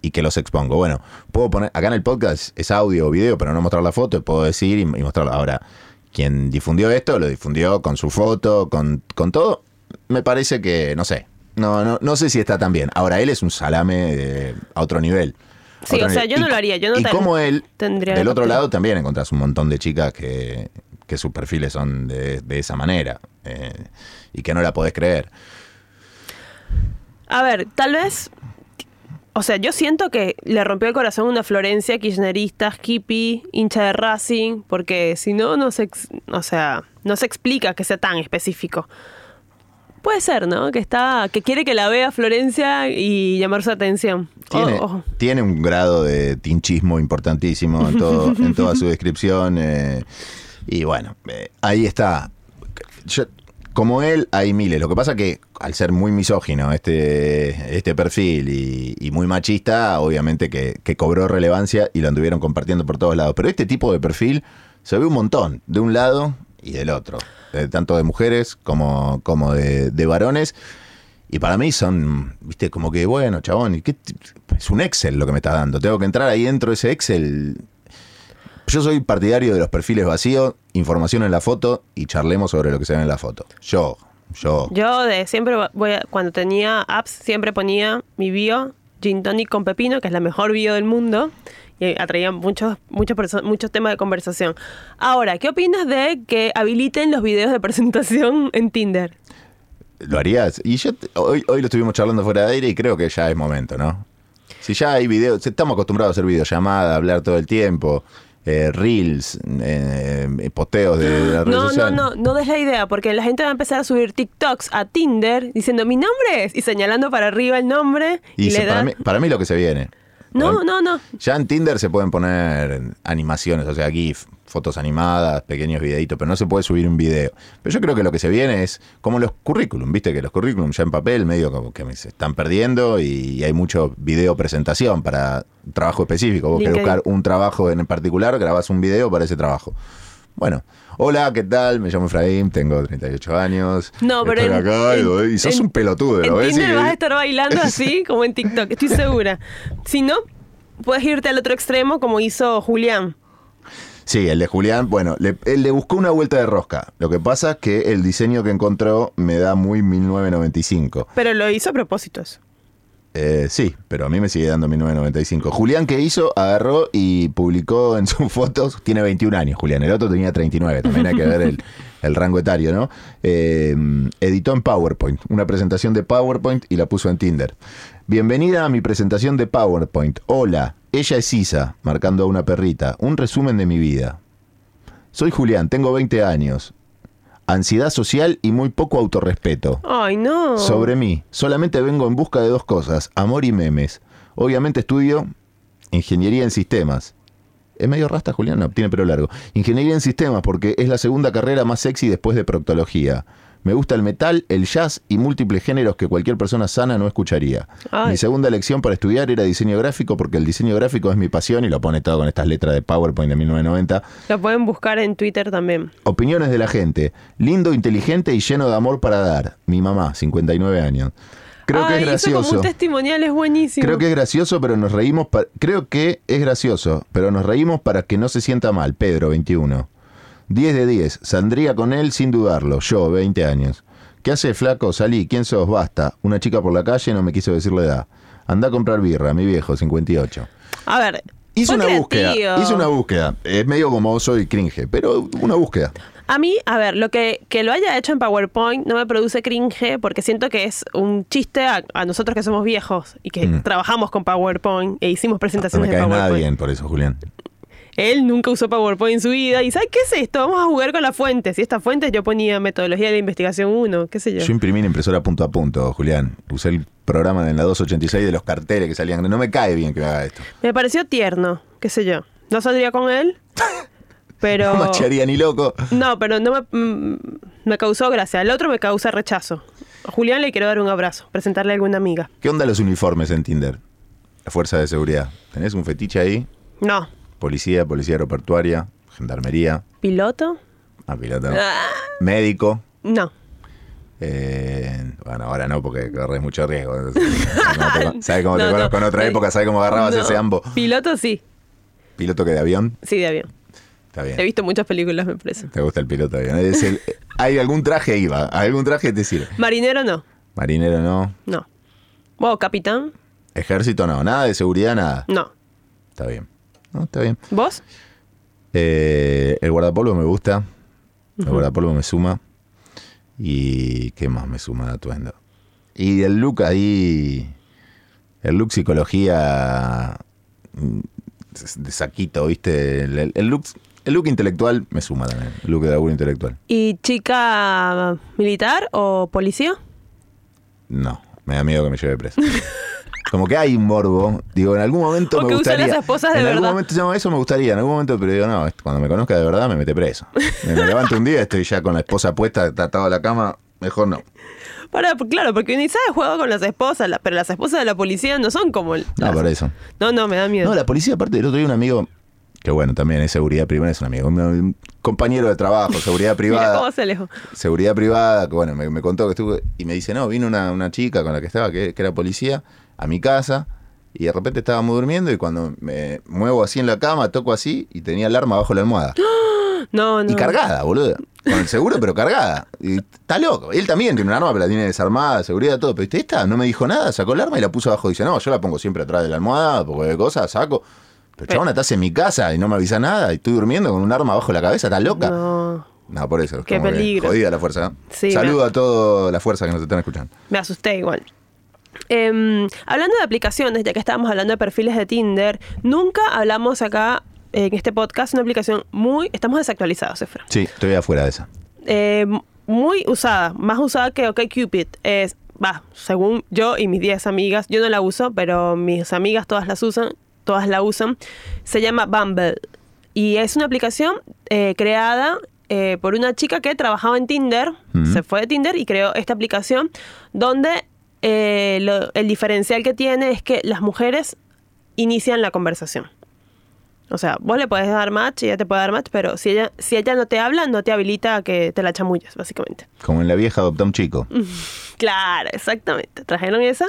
Speaker 1: y que los expongo. Bueno, puedo poner, acá en el podcast es audio o video, pero no mostrar la foto, puedo decir y, y. Ahora, quien difundió esto, lo difundió con su foto, con, con todo, me parece que, no sé, no, no, no sé si está tan bien. Ahora, él es un salame eh, a otro nivel.
Speaker 2: Sí, o sea, yo no
Speaker 1: Y-
Speaker 2: lo haría, yo no
Speaker 1: y como él,
Speaker 2: tendría
Speaker 1: del otro lado también encontrás un montón de chicas que, que sus perfiles son de, de esa manera eh, y que no la podés creer.
Speaker 2: A ver, tal vez. O sea, yo siento que le rompió el corazón una Florencia kirchnerista, hippie, hincha de Racing, porque si no, no se, o sea, no se explica que sea tan específico. Puede ser, ¿no? Que está, que quiere que la vea Florencia y llamar su atención.
Speaker 1: Tiene,
Speaker 2: Oh, oh.
Speaker 1: tiene un grado de tinchismo importantísimo en, todo, en toda su descripción. eh, y bueno, eh, ahí está. Yo- como él, hay miles. Lo que pasa que al ser muy misógino este, este perfil y, y muy machista, obviamente que, que cobró relevancia y lo anduvieron compartiendo por todos lados. Pero este tipo de perfil se ve un montón, de un lado y del otro. Tanto de mujeres como, como de, de varones. Y para mí son, viste, como que, bueno, chabón, ¿y qué t- es un Excel lo que me está dando. Tengo que entrar ahí dentro de ese Excel. Yo soy partidario de los perfiles vacíos, información en la foto y charlemos sobre lo que se ve en la foto. Yo, yo.
Speaker 2: Yo de siempre voy a- cuando tenía apps siempre ponía mi bio gin tonic con pepino, que es la mejor bio del mundo y atraía muchos muchos muchos temas de conversación. Ahora, ¿qué opinas de que habiliten los videos de presentación en Tinder?
Speaker 1: ¿Lo harías? Y yo te- hoy, hoy lo estuvimos charlando fuera de aire y creo que ya es momento, ¿no? Si ya hay videos, estamos acostumbrados a hacer videollamada, a hablar todo el tiempo. eh, reels, eh, posteos de la red
Speaker 2: No, no,
Speaker 1: social.
Speaker 2: no, no des la idea, porque la gente va a empezar a subir TikToks a Tinder diciendo mi nombre es y señalando para arriba el nombre y,
Speaker 1: Y se-
Speaker 2: le
Speaker 1: para,
Speaker 2: da.
Speaker 1: mí, para mí lo que se viene.
Speaker 2: No, no, no.
Speaker 1: Ya en Tinder se pueden poner animaciones, o sea, GIF, fotos animadas, pequeños videitos, pero no se puede subir un video. Pero yo creo que lo que se viene es como los currículum, viste que los currículum ya en papel medio como que se están perdiendo y hay mucho video presentación para trabajo específico. Vos querés buscar un trabajo en particular, grabás un video para ese trabajo. Bueno, hola, ¿qué tal? Me llamo Efraín, tengo 38 años.
Speaker 2: No, pero
Speaker 1: estoy
Speaker 2: en-
Speaker 1: acá y-
Speaker 2: en-
Speaker 1: y sos
Speaker 2: en-
Speaker 1: un pelotudo.
Speaker 2: En
Speaker 1: ¿lo ves?
Speaker 2: Tinder
Speaker 1: Y-
Speaker 2: vas a estar bailando así como en TikTok, estoy segura. Si no, puedes irte al otro extremo como hizo Julián.
Speaker 1: Sí, el de Julián, bueno, le- él le buscó una vuelta de rosca. Lo que pasa es que el diseño que encontró me da muy 1995.
Speaker 2: Pero lo hizo a propósito eso.
Speaker 1: Eh, sí, pero a mí me sigue dando 1995. Julián, ¿qué hizo? Agarró y publicó en sus fotos, tiene 21 años, Julián, el otro tenía 39, también hay que ver el, rango etario, ¿no? Eh, editó en PowerPoint, una presentación de PowerPoint y la puso en Tinder. Bienvenida a mi presentación de PowerPoint. Hola, ella es Isa, marcando a una perrita. Un resumen de mi vida. Soy Julián, tengo 20 años. Ansiedad social y muy poco autorrespeto.
Speaker 2: Ay, no.
Speaker 1: Sobre mí, solamente vengo en busca de dos cosas, amor y memes. Obviamente estudio ingeniería en sistemas. ¿Es medio rasta, Julián? No, tiene pelo largo. Ingeniería en sistemas porque es la segunda carrera más sexy después de proctología. Me gusta el metal, el jazz y múltiples géneros que cualquier persona sana no escucharía.
Speaker 2: Ay.
Speaker 1: Mi segunda elección para estudiar era diseño gráfico porque el diseño gráfico es mi pasión y lo pone todo con estas letras de PowerPoint de 1990.
Speaker 2: Lo pueden buscar en Twitter también.
Speaker 1: Opiniones de la gente. Lindo, inteligente y lleno de amor para dar. Mi mamá, 59 años. Creo que
Speaker 2: Ay,
Speaker 1: es
Speaker 2: hizo como
Speaker 1: gracioso.
Speaker 2: un testimonial, es buenísimo.
Speaker 1: Creo que es gracioso, pero nos reímos. Creo que es gracioso, pero nos reímos para que no se sienta mal. Pedro, 21. 10 de 10. Saldría con él sin dudarlo. Yo, 20 años. ¿Qué hace, flaco? Salí. ¿Quién sos? Basta. Una chica por la calle no me quiso decir la edad. Anda a comprar birra, mi viejo, 58.
Speaker 2: A ver.
Speaker 1: Hizo una búsqueda. Hizo una búsqueda. Es medio como soy cringe, pero una búsqueda.
Speaker 2: A mí, a ver, lo que, que lo haya hecho en PowerPoint no me produce cringe porque siento que es un chiste a, a nosotros que somos viejos y que
Speaker 1: Mm.
Speaker 2: trabajamos con PowerPoint e hicimos
Speaker 1: No
Speaker 2: presentaciones
Speaker 1: me
Speaker 2: de
Speaker 1: cae nada
Speaker 2: PowerPoint.
Speaker 1: bien por eso, Julián.
Speaker 2: Él nunca usó PowerPoint en su vida y ¿sabes qué es esto? Vamos a jugar con las fuentes. Y estas fuentes yo ponía metodología de investigación 1, qué sé yo.
Speaker 1: Yo imprimí en impresora punto a punto, Julián. Usé el programa en la 286 de los carteles que salían. No me cae bien que me haga esto.
Speaker 2: Me pareció tierno, qué sé yo. No saldría con él, pero...
Speaker 1: No macharía ni loco.
Speaker 2: No, pero no me, mm, me causó gracia. El otro me causa rechazo. A Julián le quiero dar un abrazo, presentarle a alguna amiga.
Speaker 1: ¿Qué onda los uniformes en Tinder? La fuerza de seguridad. ¿Tenés un fetiche ahí?
Speaker 2: No.
Speaker 1: Policía, policía aeroportuaria, gendarmería,
Speaker 2: ¿Piloto?
Speaker 1: ah, piloto,
Speaker 2: Ah,
Speaker 1: médico.
Speaker 2: no.
Speaker 1: Eh, bueno, ahora no, porque corres mucho riesgo. ¿Sabes cómo te,
Speaker 2: No,
Speaker 1: conozco
Speaker 2: no.
Speaker 1: en otra época? ¿Sabes cómo agarrabas ese ambo?
Speaker 2: Piloto sí.
Speaker 1: ¿Piloto que de avión?
Speaker 2: Sí, de avión.
Speaker 1: Está
Speaker 2: He
Speaker 1: bien.
Speaker 2: visto muchas películas, me parece.
Speaker 1: Te gusta el piloto de avión. Es el- ¿Hay algún traje IVA? ¿Algún traje te sirve?
Speaker 2: Marinero no.
Speaker 1: Marinero no.
Speaker 2: No. Wow, capitán?
Speaker 1: Ejército no. Nada de seguridad, nada.
Speaker 2: No.
Speaker 1: Está bien. No, está bien.
Speaker 2: ¿Vos?
Speaker 1: Eh, el guardapolvo me gusta. El guardapolvo me suma. ¿Y qué más me suma de atuendo? Y el look ahí. El look psicología. mm, De saquito, ¿viste? El, el- el look, el look intelectual me suma también. El look de laburo intelectual.
Speaker 2: ¿Y chica militar o policía?
Speaker 1: No, me da miedo que me lleve preso. Como que hay un morbo. Digo, en algún momento
Speaker 2: O
Speaker 1: me
Speaker 2: que
Speaker 1: gustaría.
Speaker 2: las esposas de
Speaker 1: en algún momento, no, eso me gustaría. En algún momento, pero digo, no, cuando me conozca de verdad me mete preso. Me, me levanto un día, estoy ya con la esposa puesta, atado a la cama. Mejor no.
Speaker 2: Para, claro, porque uno sabe juego con las esposas, la- pero las esposas de la policía no son como... el-
Speaker 1: No,
Speaker 2: las-
Speaker 1: por eso.
Speaker 2: No, no, me da miedo.
Speaker 1: No, la policía, aparte, el otro día un amigo, que bueno, también es seguridad privada, es un amigo, un, compañero de trabajo, seguridad
Speaker 2: Mira
Speaker 1: privada.
Speaker 2: cómo se alejó.
Speaker 1: seguridad privada, que bueno, me, me contó que estuvo y me dice, no, vino una, una chica con la que estaba, que, que era policía, a mi casa, y de repente estábamos durmiendo y cuando me muevo así en la cama, toco así y tenía el arma bajo la almohada.
Speaker 2: No, no.
Speaker 1: Y cargada, boludo. Con el seguro, pero cargada. Y está loco. Él también tiene un arma, pero la tiene desarmada, seguridad, todo. Pero esta no me dijo nada, sacó el arma y la puso abajo. Dice, no, yo la pongo siempre atrás de la almohada, porque de cosas saco. Pero chabón, estás en mi casa y no me avisa nada y estoy durmiendo con un arma bajo la cabeza, ¿estás loca?
Speaker 2: No,
Speaker 1: No, por eso. es
Speaker 2: Qué peligro.
Speaker 1: Jodida la fuerza. ¿eh?
Speaker 2: Sí,
Speaker 1: Saludo
Speaker 2: me-
Speaker 1: a toda la fuerza que nos están escuchando.
Speaker 2: me asusté igual. Em, hablando de aplicaciones, ya que estábamos hablando de perfiles de Tinder, nunca hablamos acá en este podcast una aplicación muy... Estamos desactualizados, Efra.
Speaker 1: Sí, estoy afuera de esa.
Speaker 2: Eh, muy usada, más usada que OkCupid. Es, va, según yo y mis 10 amigas, yo no la uso, pero mis amigas todas las usan, todas la usan. Se llama Bumble. Y es una aplicación eh, creada eh, por una chica que trabajaba en Tinder, se fue de Tinder y creó esta aplicación donde eh, lo- el diferencial que tiene es que las mujeres inician la conversación. O sea, vos le puedes dar match ella te puede dar match, pero si ella, si ella no te habla, no te habilita a que te la chamulles, básicamente.
Speaker 1: Como en la vieja adopta un chico.
Speaker 2: Claro, exactamente. Trajeron esa.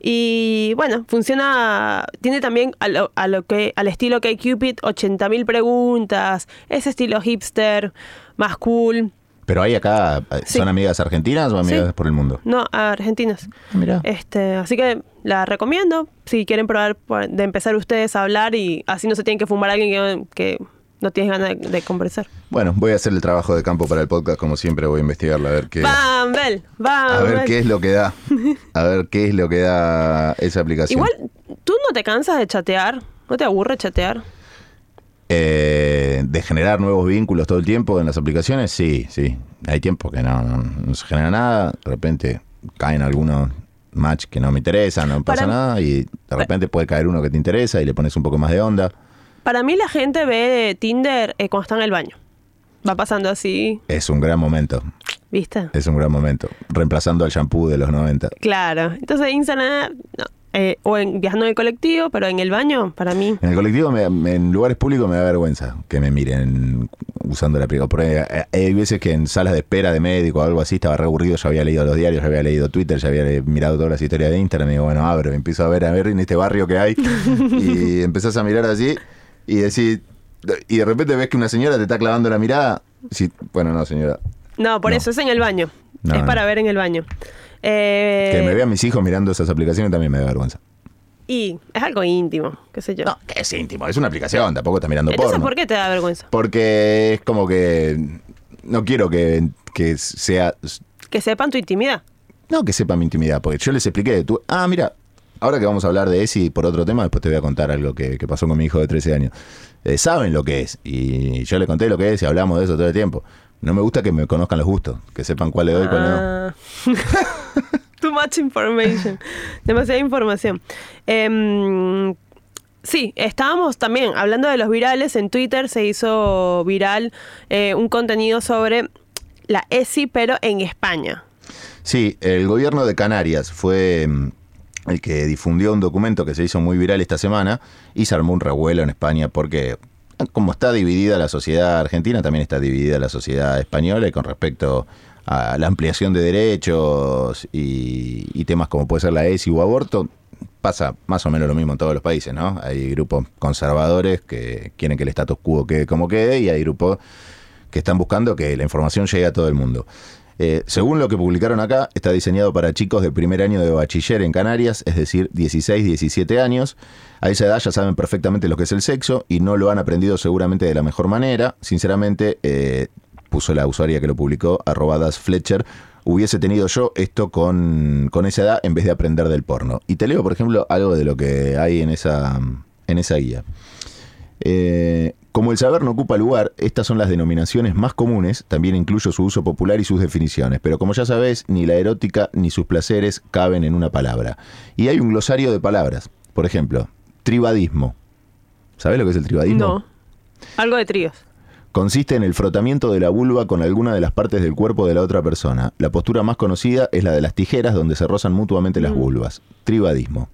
Speaker 2: Y bueno, funciona. Tiene también a lo, a lo que, al estilo que Cupid 80.000 preguntas. Ese estilo hipster, más cool.
Speaker 1: Pero hay acá, eh,
Speaker 2: Sí.
Speaker 1: ¿son amigas argentinas o amigas
Speaker 2: Sí.
Speaker 1: por el mundo?
Speaker 2: No, argentinas.
Speaker 1: Mira.
Speaker 2: Este, así que la recomiendo. Si quieren probar por- de empezar ustedes a hablar y así no se tienen que fumar a alguien que, que no tienes ganas de, de conversar.
Speaker 1: Bueno, voy a hacer el trabajo de campo para el podcast, como siempre, voy a investigarla a ver qué.
Speaker 2: Bumble,
Speaker 1: A
Speaker 2: Bumble.
Speaker 1: ver qué es lo que da. A ver qué es lo que da esa aplicación.
Speaker 2: Igual, ¿tú no te cansas de chatear? ¿No te aburre chatear?
Speaker 1: Eh, de generar nuevos vínculos todo el tiempo en las aplicaciones, sí, sí. Hay tiempo que no, no, no se genera nada. De repente caen algunos match que no me interesan, no pasa
Speaker 2: Para-
Speaker 1: nada. Y de repente puede caer uno que te interesa y le pones un poco más de onda.
Speaker 2: Para mí la gente ve Tinder eh, cuando está en el baño. Va pasando así,
Speaker 1: Es un gran momento.
Speaker 2: ¿viste?
Speaker 1: Es un gran momento. Reemplazando al shampoo de los 90.
Speaker 2: Claro. Entonces Instagram, no. Eh, o en, viajando en el colectivo, pero en el baño, para mí.
Speaker 1: En el colectivo, me- me- en lugares públicos me da vergüenza que me miren usando la aplicación. Porque eh, hay veces que en salas de espera de médico o algo así estaba re aburrido, ya había leído los diarios, ya había leído Twitter, ya había mirado todas las historias de Instagram y digo, bueno, abro, empiezo a ver, a ver en este barrio que hay y empezás a mirar así y decís, y de repente ves que una señora te está clavando la mirada. Sí, bueno, no, señora.
Speaker 2: No, por
Speaker 1: No.
Speaker 2: eso es en el baño.
Speaker 1: No,
Speaker 2: es
Speaker 1: no.
Speaker 2: para ver en el baño. Eh,
Speaker 1: Que me vean mis hijos mirando esas aplicaciones también me da vergüenza.
Speaker 2: Y es algo íntimo, qué sé yo.
Speaker 1: No, que es íntimo, es una aplicación, tampoco está mirando
Speaker 2: Entonces,
Speaker 1: porno.
Speaker 2: ¿por qué te da vergüenza?
Speaker 1: Porque es como que no quiero que, que sea.
Speaker 2: Que sepan tu intimidad.
Speaker 1: No que sepa mi intimidad, porque yo les expliqué. Tú, ah, mira, ahora que vamos a hablar de ESI por otro tema, después te voy a contar algo que, que pasó con mi hijo de 13 años. Eh, saben lo que es, y yo le conté lo que es y hablamos de eso todo el tiempo. No me gusta que me conozcan los gustos, que sepan cuál le doy y cuál no.
Speaker 2: Ah. Too much information. Demasiada información. Em, sí, estábamos también hablando de los virales. En Twitter se hizo viral eh, un contenido sobre la ESI, pero en España.
Speaker 1: Sí, el gobierno de Canarias fue mm, el que difundió un documento que se hizo muy viral esta semana y se armó un revuelo en España porque como está dividida la sociedad argentina, también está dividida la sociedad española y con respecto a la ampliación de derechos y, y temas como puede ser la ESI o aborto, pasa más o menos lo mismo en todos los países, ¿no? Hay grupos conservadores que quieren que el status quo quede como quede y hay grupos que están buscando que la información llegue a todo el mundo. Eh, según lo que publicaron acá, está diseñado para chicos de primer año de bachiller en Canarias, es decir, 16, 17 años. A esa edad ya saben perfectamente lo que es el sexo y no lo han aprendido seguramente de la mejor manera. Sinceramente, eh, puso la usuaria que lo publicó, arrobadas Fletcher, hubiese tenido yo esto con, con esa edad en vez de aprender del porno. Y te leo, por ejemplo, algo de lo que hay en esa, en esa guía. Eh, como el saber no ocupa lugar, estas son las denominaciones más comunes, también incluyo su uso popular y sus definiciones, pero como ya sabés, ni la erótica ni sus placeres caben en una palabra. Y hay un glosario de palabras, por ejemplo, tribadismo. ¿Sabés lo que es el tribadismo?
Speaker 2: No. Algo de tríos.
Speaker 1: Consiste en el frotamiento de la vulva con alguna de las partes del cuerpo de la otra persona. La postura más conocida es la de las tijeras donde se rozan mutuamente las vulvas. Tribadismo.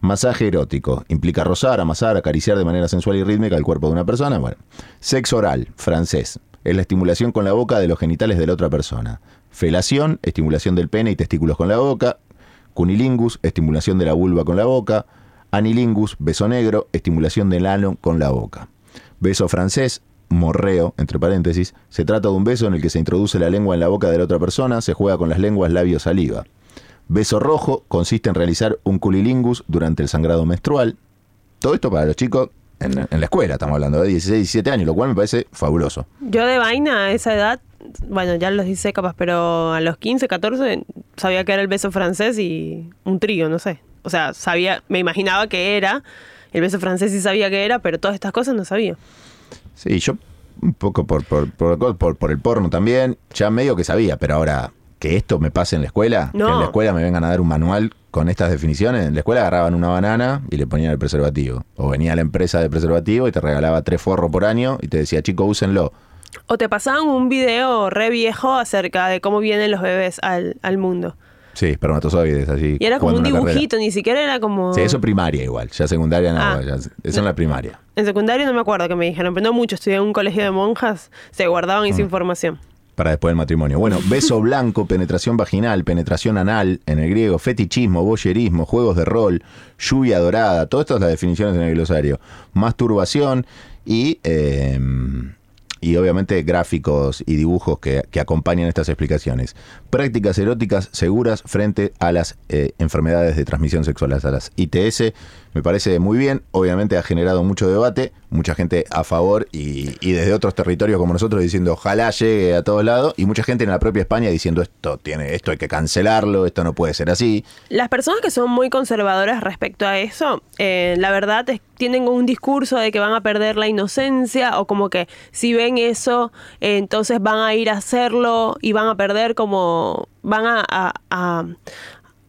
Speaker 1: Masaje erótico. Implica rozar, amasar, acariciar de manera sensual y rítmica el cuerpo de una persona. Bueno. Sexo oral, francés. Es la estimulación con la boca de los genitales de la otra persona. Felación, estimulación del pene y testículos con la boca. Cunilingus, estimulación de la vulva con la boca. Anilingus, beso negro, estimulación del ano con la boca. Beso francés, morreo, entre paréntesis, se trata de un beso en el que se introduce la lengua en la boca de la otra persona, se juega con las lenguas labios saliva. Beso rojo consiste en realizar un culilingus durante el sangrado menstrual. Todo esto para los chicos en, la escuela, estamos hablando de 16, 17 años, lo cual me parece fabuloso.
Speaker 2: Yo de vaina a esa edad, bueno, ya los hice capaz, pero a los 15, 14 sabía que era el beso francés y un trío, no sé. O sea, sabía, me imaginaba que era El beso francés sí sabía que era, pero todas estas cosas no sabía.
Speaker 1: Sí, yo un poco por, por, por, por, por el porno también, ya medio que sabía, pero ahora que esto me pase en la escuela,
Speaker 2: No.
Speaker 1: que en la escuela me vengan a dar un manual con estas definiciones, en la escuela agarraban una banana y le ponían el preservativo. O venía la empresa de preservativo y te regalaba tres forros por año y te decía, chico, úsenlo.
Speaker 2: O te pasaban un video re viejo acerca de cómo vienen los bebés al, al mundo.
Speaker 1: Sí, espermatozoides, así.
Speaker 2: Y era como un
Speaker 1: carrera.
Speaker 2: dibujito, ni siquiera era como...
Speaker 1: Sí, eso primaria igual, ya secundaria no,
Speaker 2: Ah.
Speaker 1: ya- eso en la primaria.
Speaker 2: En secundario no me acuerdo que me dijeron, pero no mucho, estudié en un colegio de monjas, se guardaban
Speaker 1: Mm.
Speaker 2: esa información.
Speaker 1: Para después del matrimonio. Bueno, beso blanco, penetración vaginal, penetración anal, en el griego, fetichismo, boyerismo, juegos de rol, lluvia dorada, todo esto es las definiciones en el glosario. Masturbación y, eh, y obviamente gráficos y dibujos que, acompañan estas explicaciones. Prácticas eróticas seguras frente a las eh, enfermedades de transmisión sexual, a las ITS. Me parece muy bien, obviamente ha generado mucho debate, mucha gente a favor y, y desde otros territorios como nosotros diciendo ojalá llegue a todos lados y mucha gente en la propia España diciendo esto tiene esto hay que cancelarlo, esto no puede ser así.
Speaker 2: Las personas que son muy conservadoras respecto a eso, eh, la verdad es tienen un discurso de que van a perder la inocencia o como que si ven eso, eh, entonces van a ir a hacerlo y van a perder como, van a,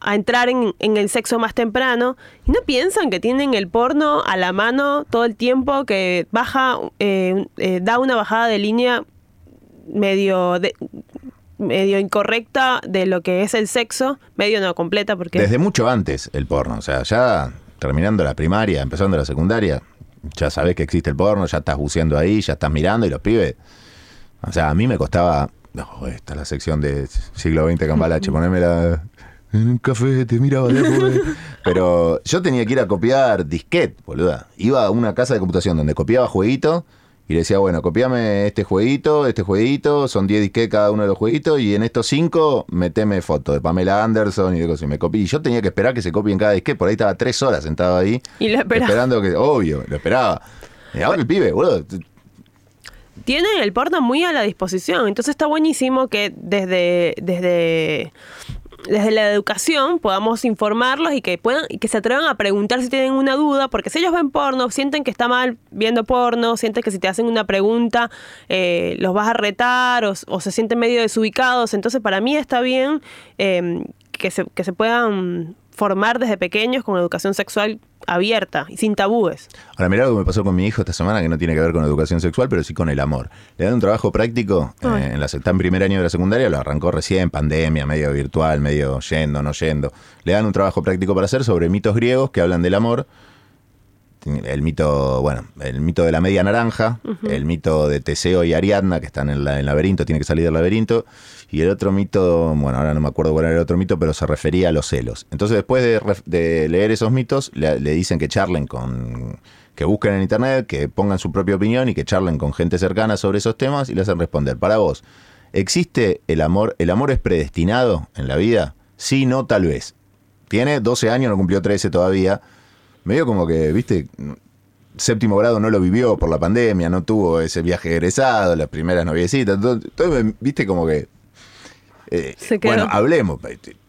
Speaker 2: a entrar en, en el sexo más temprano y no piensan que tienen el porno a la mano todo el tiempo, que baja, eh, eh, da una bajada de línea medio de, medio incorrecta de lo que es el sexo, medio no completa porque
Speaker 1: Desde mucho antes el porno, o sea, ya terminando la primaria, empezando la secundaria, ya sabés que existe el porno, ya estás buceando ahí, ya estás mirando y los pibes. O sea, a mí me costaba. No, esta es la sección de siglo XX Cambalache, ponémela en un café, te miraba de afuera. Pero yo tenía que ir a copiar disquete, boluda. Iba a una casa de computación donde copiaba jueguitos y le decía, bueno, copiame este jueguito, este jueguito, son 10 disquetes cada uno de los jueguitos y en estos 5 meteme fotos de Pamela Anderson y de cosas. Y me copié. Y yo tenía que esperar que se copien cada disquete, por ahí estaba tres horas sentado ahí.
Speaker 2: Y lo esperaba.
Speaker 1: Esperando que, obvio, lo esperaba. Y ahora el pibe, boludo.
Speaker 2: tienen el porno muy a la disposición. Entonces está buenísimo que desde, desde, desde la educación podamos informarlos y que puedan, y que se atrevan a preguntar si tienen una duda, porque si ellos ven porno, sienten que está mal viendo porno, sienten que si te hacen una pregunta eh, los vas a retar o, o se sienten medio desubicados. Entonces para mí está bien eh, que, se, que se puedan formar desde pequeños con educación sexual abierta y sin tabúes.
Speaker 1: Ahora, mirá lo que me pasó con mi hijo esta semana, que no tiene que ver con educación sexual, pero sí con el amor. Le dan un trabajo práctico, eh, en la, está en primer año de la secundaria, lo arrancó recién, pandemia, medio virtual, medio yendo, no yendo. Le dan un trabajo práctico para hacer sobre mitos griegos que hablan del amor. El mito, bueno, el mito de la media naranja, el mito de Teseo y Ariadna, que están en la- en el laberinto, tiene que salir del laberinto, y el otro mito, bueno, ahora no me acuerdo cuál era el otro mito, pero se refería a los celos. Entonces, después de, leer esos mitos, le, le dicen que charlen con, que busquen en internet, que pongan su propia opinión y que charlen con gente cercana sobre esos temas y le hacen responder. Para vos, ¿existe el amor? ¿El amor es predestinado en la vida? Sí, no, tal vez. Tiene 12 años, no cumplió 13 todavía. Medio como que, viste, séptimo grado no lo vivió por la pandemia, no tuvo ese viaje egresado, las primeras noviecitas. todo- todo, viste, como que. eh, bueno, hablemos.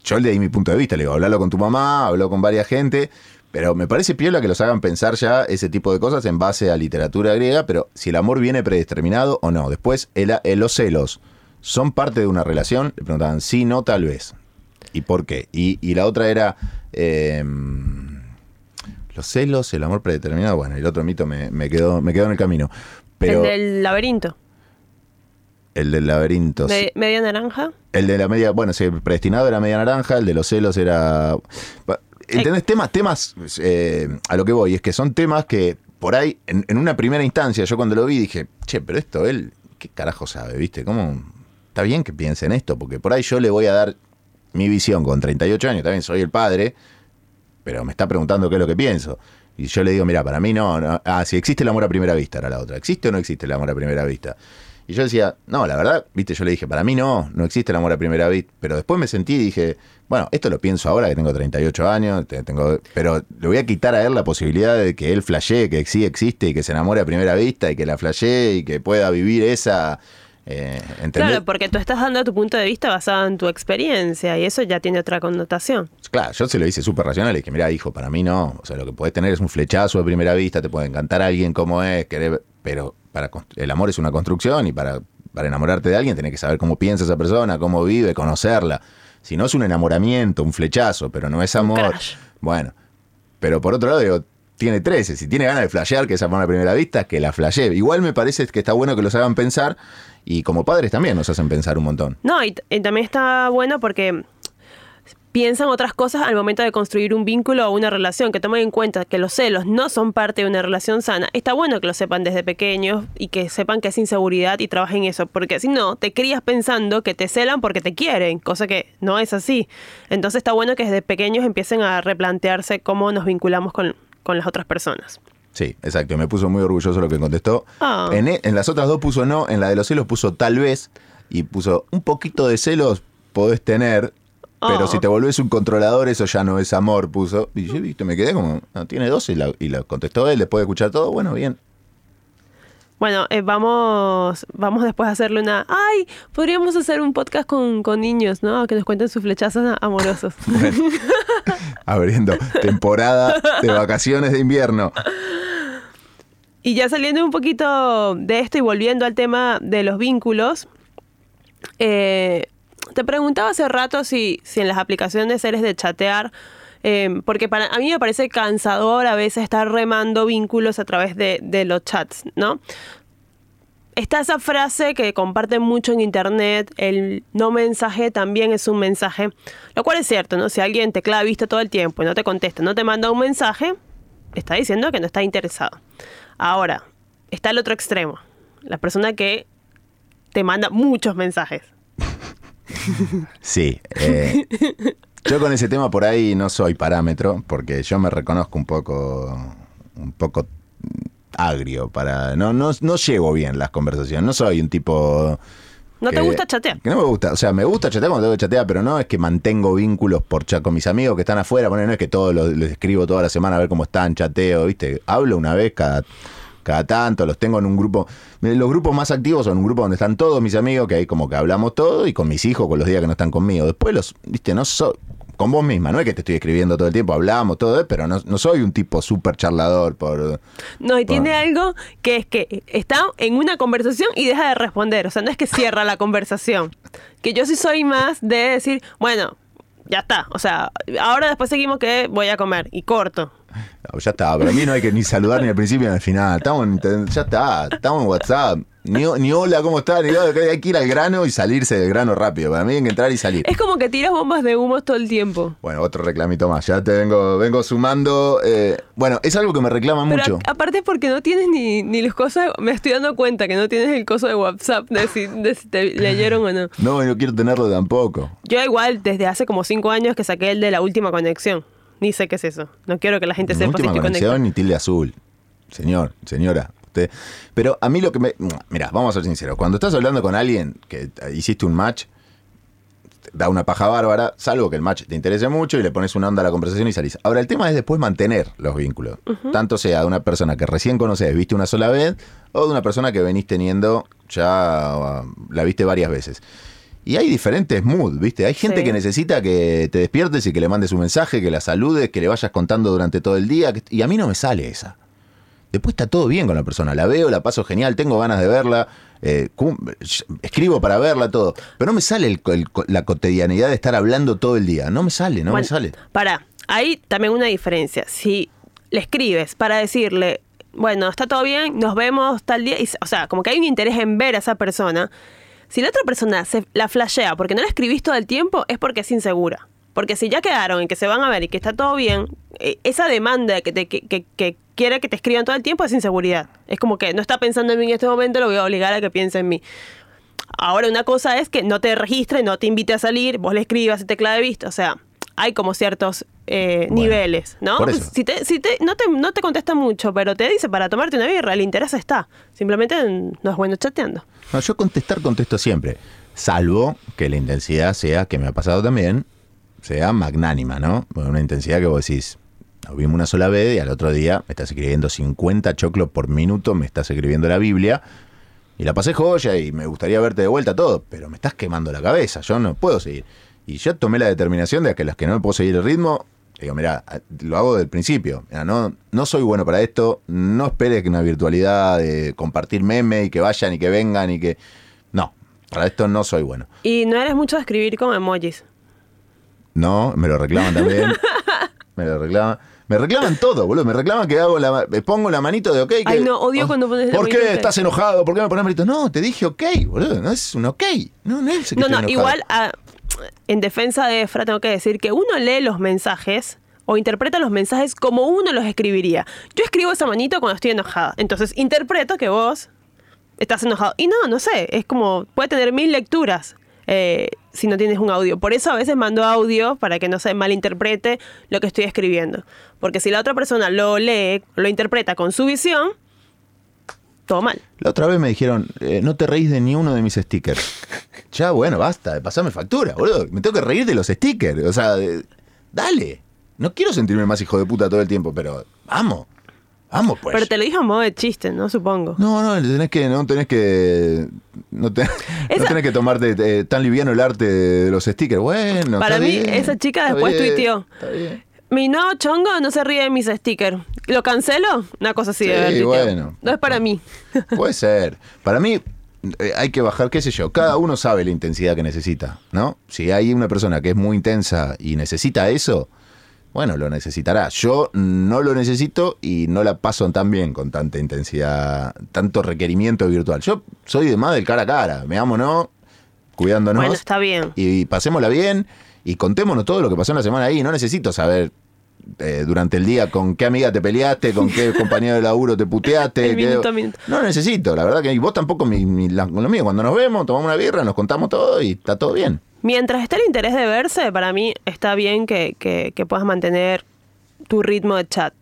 Speaker 1: Yo le di mi punto de vista, le digo, hablalo con tu mamá, habló con varias gente. Pero me parece piola que los hagan pensar ya ese tipo de cosas en base a literatura griega, pero si el amor viene predeterminado o no. Después, el, el- los celos, ¿son parte de una relación? Le preguntaban, sí, no, tal vez. ¿Y por qué? Y, y la otra era, eh, los celos, el amor predeterminado. Bueno, el otro mito me, me quedó, me quedó en el camino. Pero
Speaker 2: el del laberinto.
Speaker 1: el del laberinto.
Speaker 2: De media naranja.
Speaker 1: El de la media, bueno, sí, el predestinado era media naranja, el de los celos era. ¿Entendés? Temas, temas, eh, a lo que voy, es que son temas que por ahí, en, en una primera instancia, yo cuando lo vi dije, che, pero esto él, ¿qué carajo sabe? ¿Viste? ¿Cómo? Está bien que piense en esto, porque por ahí yo le voy a dar mi visión con 38 años, también soy el padre, pero me está preguntando qué es lo que pienso. Y yo le digo, mira, para mí no, no. Ah, si existe el amor a primera vista, era la otra. ¿Existe o no existe el amor a primera vista? Y yo decía, no, la verdad, viste, yo le dije, para mí no, no existe el amor a primera vista. Pero después me sentí y dije, bueno, esto lo pienso ahora que tengo 38 años, te- tengo, pero le voy a quitar a él la posibilidad de que él flashee, que sí existe y que se enamore a primera vista y que la flashee y que pueda vivir esa, Eh.
Speaker 2: Claro, porque tú estás dando tu punto de vista basado en tu experiencia y eso ya tiene otra connotación.
Speaker 1: Claro, yo se lo hice súper racional y dije, mira, hijo, para mí no. O sea, lo que puedes tener es un flechazo de primera vista, te puede encantar a alguien como es, querer, pero para el amor es una construcción y para, para enamorarte de alguien tenés que saber cómo piensa esa persona, cómo vive, conocerla. Si no es un enamoramiento, un flechazo, pero no es amor. Bueno, pero por otro lado, digo, tiene 13. Si tiene ganas de flashear, que es amor a primera vista, que la flashee. Igual me parece que está bueno que los hagan pensar y como padres también nos hacen pensar un montón.
Speaker 2: No, y, y también está bueno porque piensan otras cosas al momento de construir un vínculo o una relación, que tomen en cuenta que los celos no son parte de una relación sana. Está bueno que lo sepan desde pequeños y que sepan que es inseguridad y trabajen eso, porque si no, te crías pensando que te celan porque te quieren, cosa que no es así. Entonces está bueno que desde pequeños empiecen a replantearse cómo nos vinculamos con, con las otras personas.
Speaker 1: Sí, exacto. Me puso muy orgulloso lo que contestó.
Speaker 2: Ah.
Speaker 1: En, e- en las otras dos puso no, en la de los celos puso tal vez y puso un poquito de celos podés tener, pero
Speaker 2: Ah.
Speaker 1: si te volvés un controlador eso ya no es amor, puso. Y yo viste, me quedé como, no, tiene 12 y la, y la contestó él, después de escuchar todo, bueno, bien.
Speaker 2: Bueno, eh, vamos, vamos después a hacerle una. ¡Ay! Podríamos hacer un podcast con, con niños, ¿no? Que nos cuenten sus flechazos amorosos.
Speaker 1: Abriendo temporada de vacaciones de invierno.
Speaker 2: y ya saliendo un poquito de esto y volviendo al tema de los vínculos, eh, te preguntaba hace rato si, si en las aplicaciones eres de chatear. Eh, porque para a mí me parece cansador a veces estar remando vínculos a través de, de los chats, ¿no? Está esa frase que comparten mucho en internet, el no mensaje también es un mensaje, lo cual es cierto, ¿no? Si alguien te clava vista todo el tiempo y no te contesta, no te manda un mensaje, está diciendo que no está interesado. Ahora, está el otro extremo, la persona que te manda muchos mensajes.
Speaker 1: Sí. eh, yo con ese tema por ahí no soy parámetro, porque yo me reconozco un poco, un poco agrio para. No, no, no llevo bien las conversaciones. No soy un tipo.
Speaker 2: ¿No te gusta chatear?
Speaker 1: Que no me gusta. O sea, me gusta chatear cuando tengo que chatear, pero no es que mantengo vínculos por chat con mis amigos que están afuera. Bueno, no es que todos los- les escribo toda la semana a ver cómo están, chateo, ¿viste? Hablo una vez cada, cada tanto, los tengo en un grupo. Los grupos más activos son un grupo donde están todos mis amigos, que ahí como que hablamos todo, y con mis hijos, con los días que no están conmigo. Después los, ¿viste? No soy. Con vos misma, no es que te estoy escribiendo todo el tiempo, hablamos todo, ¿eh? pero no, no soy un tipo súper charlador por.
Speaker 2: No, y tiene algo que es que está en una conversación y deja de responder. O sea, no es que cierra la conversación. Que yo sí soy más de decir, bueno, ya está. O sea, ahora después seguimos que voy a comer y corto.
Speaker 1: No, ya está, pero a mí no hay que ni saludar ni al principio ni al final. Estamos en, ya está, estamos en WhatsApp. Ni, ni hola, ¿cómo estás? Ni hay que ir al grano y salirse del grano rápido. Para mí hay que entrar y salir.
Speaker 2: Es como que tiras bombas de humo todo el tiempo.
Speaker 1: Bueno, otro reclamito más. Ya te vengo, vengo sumando. eh, bueno, es algo que me reclaman
Speaker 2: Pero
Speaker 1: mucho.
Speaker 2: a- aparte porque no tienes ni, ni los cosas, me estoy dando cuenta que no tienes el coso de WhatsApp de si, de si te leyeron o no.
Speaker 1: No, no quiero tenerlo tampoco.
Speaker 2: Yo igual desde hace como cinco años que saqué el de la última conexión. Ni sé qué es eso. No quiero que la gente sepa si
Speaker 1: última
Speaker 2: estoy
Speaker 1: conexión y tilde azul. Señor, señora. Usted. Pero a mí lo que me. Mira, vamos a ser sinceros. Cuando estás hablando con alguien que hiciste un match, da una paja bárbara, salvo que el match te interese mucho y le pones una onda a la conversación y salís. Ahora, el tema es después mantener los vínculos. Tanto sea de una persona que recién conoces, viste una sola vez, o de una persona que venís teniendo ya, la viste varias veces. Y hay diferentes moods, ¿viste? Hay gente
Speaker 2: Sí.
Speaker 1: que necesita que te despiertes y que le mandes un mensaje, que la saludes, que le vayas contando durante todo el día. Y a mí no me sale esa. Después está todo bien con la persona. La veo, la paso genial, tengo ganas de verla, eh, escribo para verla, todo. Pero no me sale el- el- la cotidianidad de estar hablando todo el día. No me sale, no
Speaker 2: Bueno,
Speaker 1: me sale.
Speaker 2: Para, hay también una diferencia. Si le escribes para decirle, bueno, está todo bien, nos vemos tal día, y, o sea, como que hay un interés en ver a esa persona. Si la otra persona la flashea porque no la escribís todo el tiempo, es porque es insegura. Porque si ya quedaron y que se van a ver y que está todo bien, eh, esa demanda que, te, que- que quiere que te escriban todo el tiempo es inseguridad. Es como que no está pensando en mí en este momento, lo voy a obligar a que piense en mí. Ahora, una cosa es que no te registre, no te invite a salir, vos le escribas y te clave vista. O sea, hay como ciertos eh,
Speaker 1: Bueno,
Speaker 2: niveles, ¿no? Si, te, si te, no, te, no te contesta mucho, pero te dice para tomarte una birra, el interés está. Simplemente no es bueno chateando.
Speaker 1: No, yo contestar contesto siempre. Salvo que la intensidad sea, que me ha pasado también, sea magnánima, ¿no? Una intensidad que vos decís, nos vimos una sola vez y al otro día me estás escribiendo 50 choclos por minuto, me estás escribiendo la Biblia. Y la pasé joya y me gustaría verte de vuelta todo, pero me estás quemando la cabeza, yo no puedo seguir. Y yo tomé la determinación de que las que no me puedo seguir el ritmo, digo, mira, lo hago del principio. Mirá, no, no soy bueno para esto, no esperes que una virtualidad de compartir meme y que vayan y que vengan y que... No, para esto no soy bueno.
Speaker 2: Y no eres mucho de escribir con emojis.
Speaker 1: No, me lo reclaman también. me lo reclaman. Me reclaman todo, boludo. Me reclaman que hago la, me pongo la manito de ok. Que,
Speaker 2: Ay, no, odio
Speaker 1: oh,
Speaker 2: cuando pones
Speaker 1: ¿Por qué estás enojado? ¿Por qué me pones manito? No, te dije ok, boludo. No es un ok. No, no es que
Speaker 2: No, no, igual a- en defensa de Efra tengo que decir que uno lee los mensajes o interpreta los mensajes como uno los escribiría. Yo escribo esa manito cuando estoy enojada. Entonces interpreto que vos estás enojado. Y no, no sé, es como, puede tener mil lecturas eh, si no tienes un audio. Por eso a veces mando audio para que no se malinterprete lo que estoy escribiendo. Porque si la otra persona lo lee, lo interpreta con su visión, todo mal.
Speaker 1: La otra vez me dijeron, eh, no te reís de ni uno de mis stickers. ya, bueno, basta, pasame factura, boludo. Me tengo que reír de los stickers. O sea, de- dale. No quiero sentirme más hijo de puta todo el tiempo, pero vamos. Vamos, pues.
Speaker 2: Pero te lo dije a modo de chiste, ¿no? Supongo.
Speaker 1: No, no, tenés que, no tenés que, no, te- no tenés que tomarte eh, tan liviano el arte de los stickers. Bueno,
Speaker 2: Para mí,
Speaker 1: bien,
Speaker 2: esa chica después
Speaker 1: bien,
Speaker 2: tuiteó.
Speaker 1: está bien.
Speaker 2: Mi nuevo chongo no se ríe de mis stickers. ¿Lo cancelo? Una cosa así de
Speaker 1: Sí,
Speaker 2: tuiteado.
Speaker 1: bueno.
Speaker 2: No es para mí.
Speaker 1: Puede ser. Para mí eh, hay que bajar, qué sé yo, cada uno sabe la intensidad que necesita, ¿no? Si hay una persona que es muy intensa y necesita eso, bueno, lo necesitará. Yo no lo necesito y no la paso tan bien con tanta intensidad, tanto requerimiento virtual. Yo soy de más del cara a cara, veámonos, cuidándonos.
Speaker 2: Bueno, está bien.
Speaker 1: y pasémosla bien y contémonos todo lo que pasó en la semana ahí. No necesito saber eh, durante el día con qué amiga te peleaste, con qué compañero de laburo te puteaste.
Speaker 2: El
Speaker 1: qué-
Speaker 2: minuto a minuto.
Speaker 1: No necesito, la verdad que y vos tampoco mi, mi- la- con lo mío. Cuando nos vemos, tomamos una birra, nos contamos todo y está todo bien.
Speaker 2: Mientras esté el interés de verse, para mí está bien que, que- que puedas mantener tu ritmo de chat.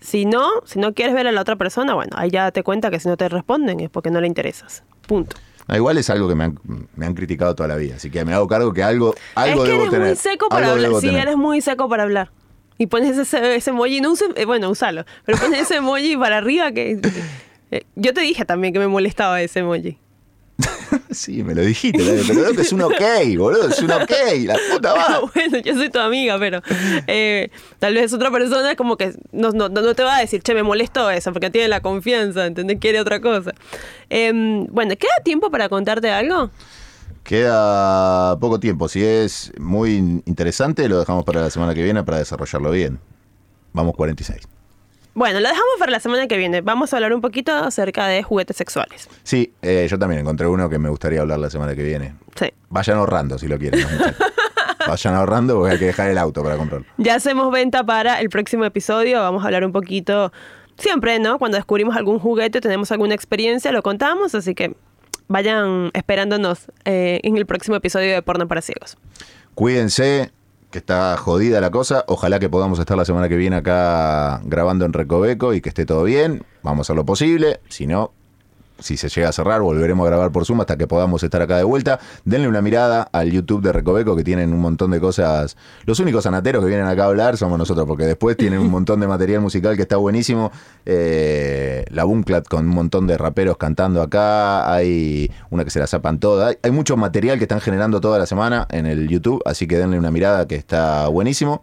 Speaker 2: Si no, si no quieres ver a la otra persona, bueno, ahí ya te cuenta que si no te responden es porque no le interesas. Punto.
Speaker 1: Ah, igual es algo que me han, me han criticado toda la vida, así que me hago cargo que algo, algo
Speaker 2: es que
Speaker 1: debo
Speaker 2: eres
Speaker 1: tener.
Speaker 2: muy seco para hablar. Sí,
Speaker 1: tener.
Speaker 2: eres muy seco para hablar. Y pones ese, ese emoji, no use, eh, bueno, usalo, pero pones ese emoji para arriba que... eh, yo te dije también que me molestaba ese emoji.
Speaker 1: Sí, me lo dijiste, pero que es un ok, boludo, es un ok, la puta va.
Speaker 2: Ah, bueno, yo soy tu amiga, pero eh, tal vez otra persona como que no, no, no te va a decir, che, me molestó eso, porque tiene la confianza, ¿entendés? Quiere otra cosa. Em, bueno, ¿queda tiempo para contarte algo?
Speaker 1: Queda poco tiempo, si es muy interesante lo dejamos para la semana que viene para desarrollarlo bien. Vamos 46.
Speaker 2: Bueno, lo dejamos para la semana que viene. Vamos a hablar un poquito acerca de juguetes sexuales.
Speaker 1: Sí, eh, yo también encontré uno que me gustaría hablar la semana que viene.
Speaker 2: Sí.
Speaker 1: Vayan ahorrando si lo quieren. Vayan ahorrando porque hay que dejar el auto para comprarlo.
Speaker 2: Ya hacemos venta para el próximo episodio. Vamos a hablar un poquito. Siempre, ¿no? Cuando descubrimos algún juguete, tenemos alguna experiencia, lo contamos. Así que vayan esperándonos eh, en el próximo episodio de Porno para Ciegos.
Speaker 1: Cuídense, que está jodida la cosa. Ojalá que podamos estar la semana que viene acá grabando en Recoveco y que esté todo bien. Vamos a lo posible. Si no, si se llega a cerrar, volveremos a grabar por Zoom hasta que podamos estar acá de vuelta. Denle una mirada al YouTube de Recoveco, que tienen un montón de cosas. Los únicos anateros que vienen acá a hablar somos nosotros, porque después tienen un montón de material musical que está buenísimo. Eh, la Boomclat con un montón de raperos cantando acá. Hay una que se la zapan toda. Hay mucho material que están generando toda la semana en el YouTube, así que denle una mirada que está buenísimo.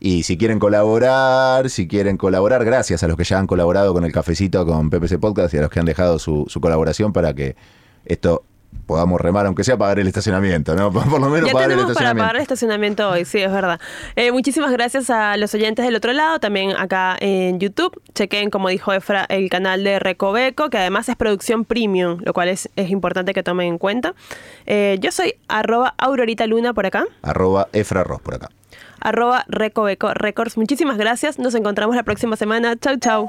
Speaker 1: Y si quieren colaborar, si quieren colaborar, gracias a los que ya han colaborado con el cafecito con PPC Podcast y a los que han dejado su, su colaboración para que esto podamos remar, aunque sea pagar el estacionamiento, ¿no? Por, por lo menos
Speaker 2: Ya
Speaker 1: pagar el
Speaker 2: tenemos para
Speaker 1: estacionamiento.
Speaker 2: pagar el estacionamiento hoy, sí, es verdad. Eh, muchísimas gracias a los oyentes del otro lado, también acá en YouTube. Chequen, como dijo Efra, el canal de Recoveco, que además es producción premium, lo cual es, es importante que tomen en cuenta. Eh, yo soy arroba Aurorita Luna por acá,
Speaker 1: Arroba Efra Ross por acá.
Speaker 2: Arroba Recoveco Records. Muchísimas gracias, nos encontramos la próxima semana. Chau, chau.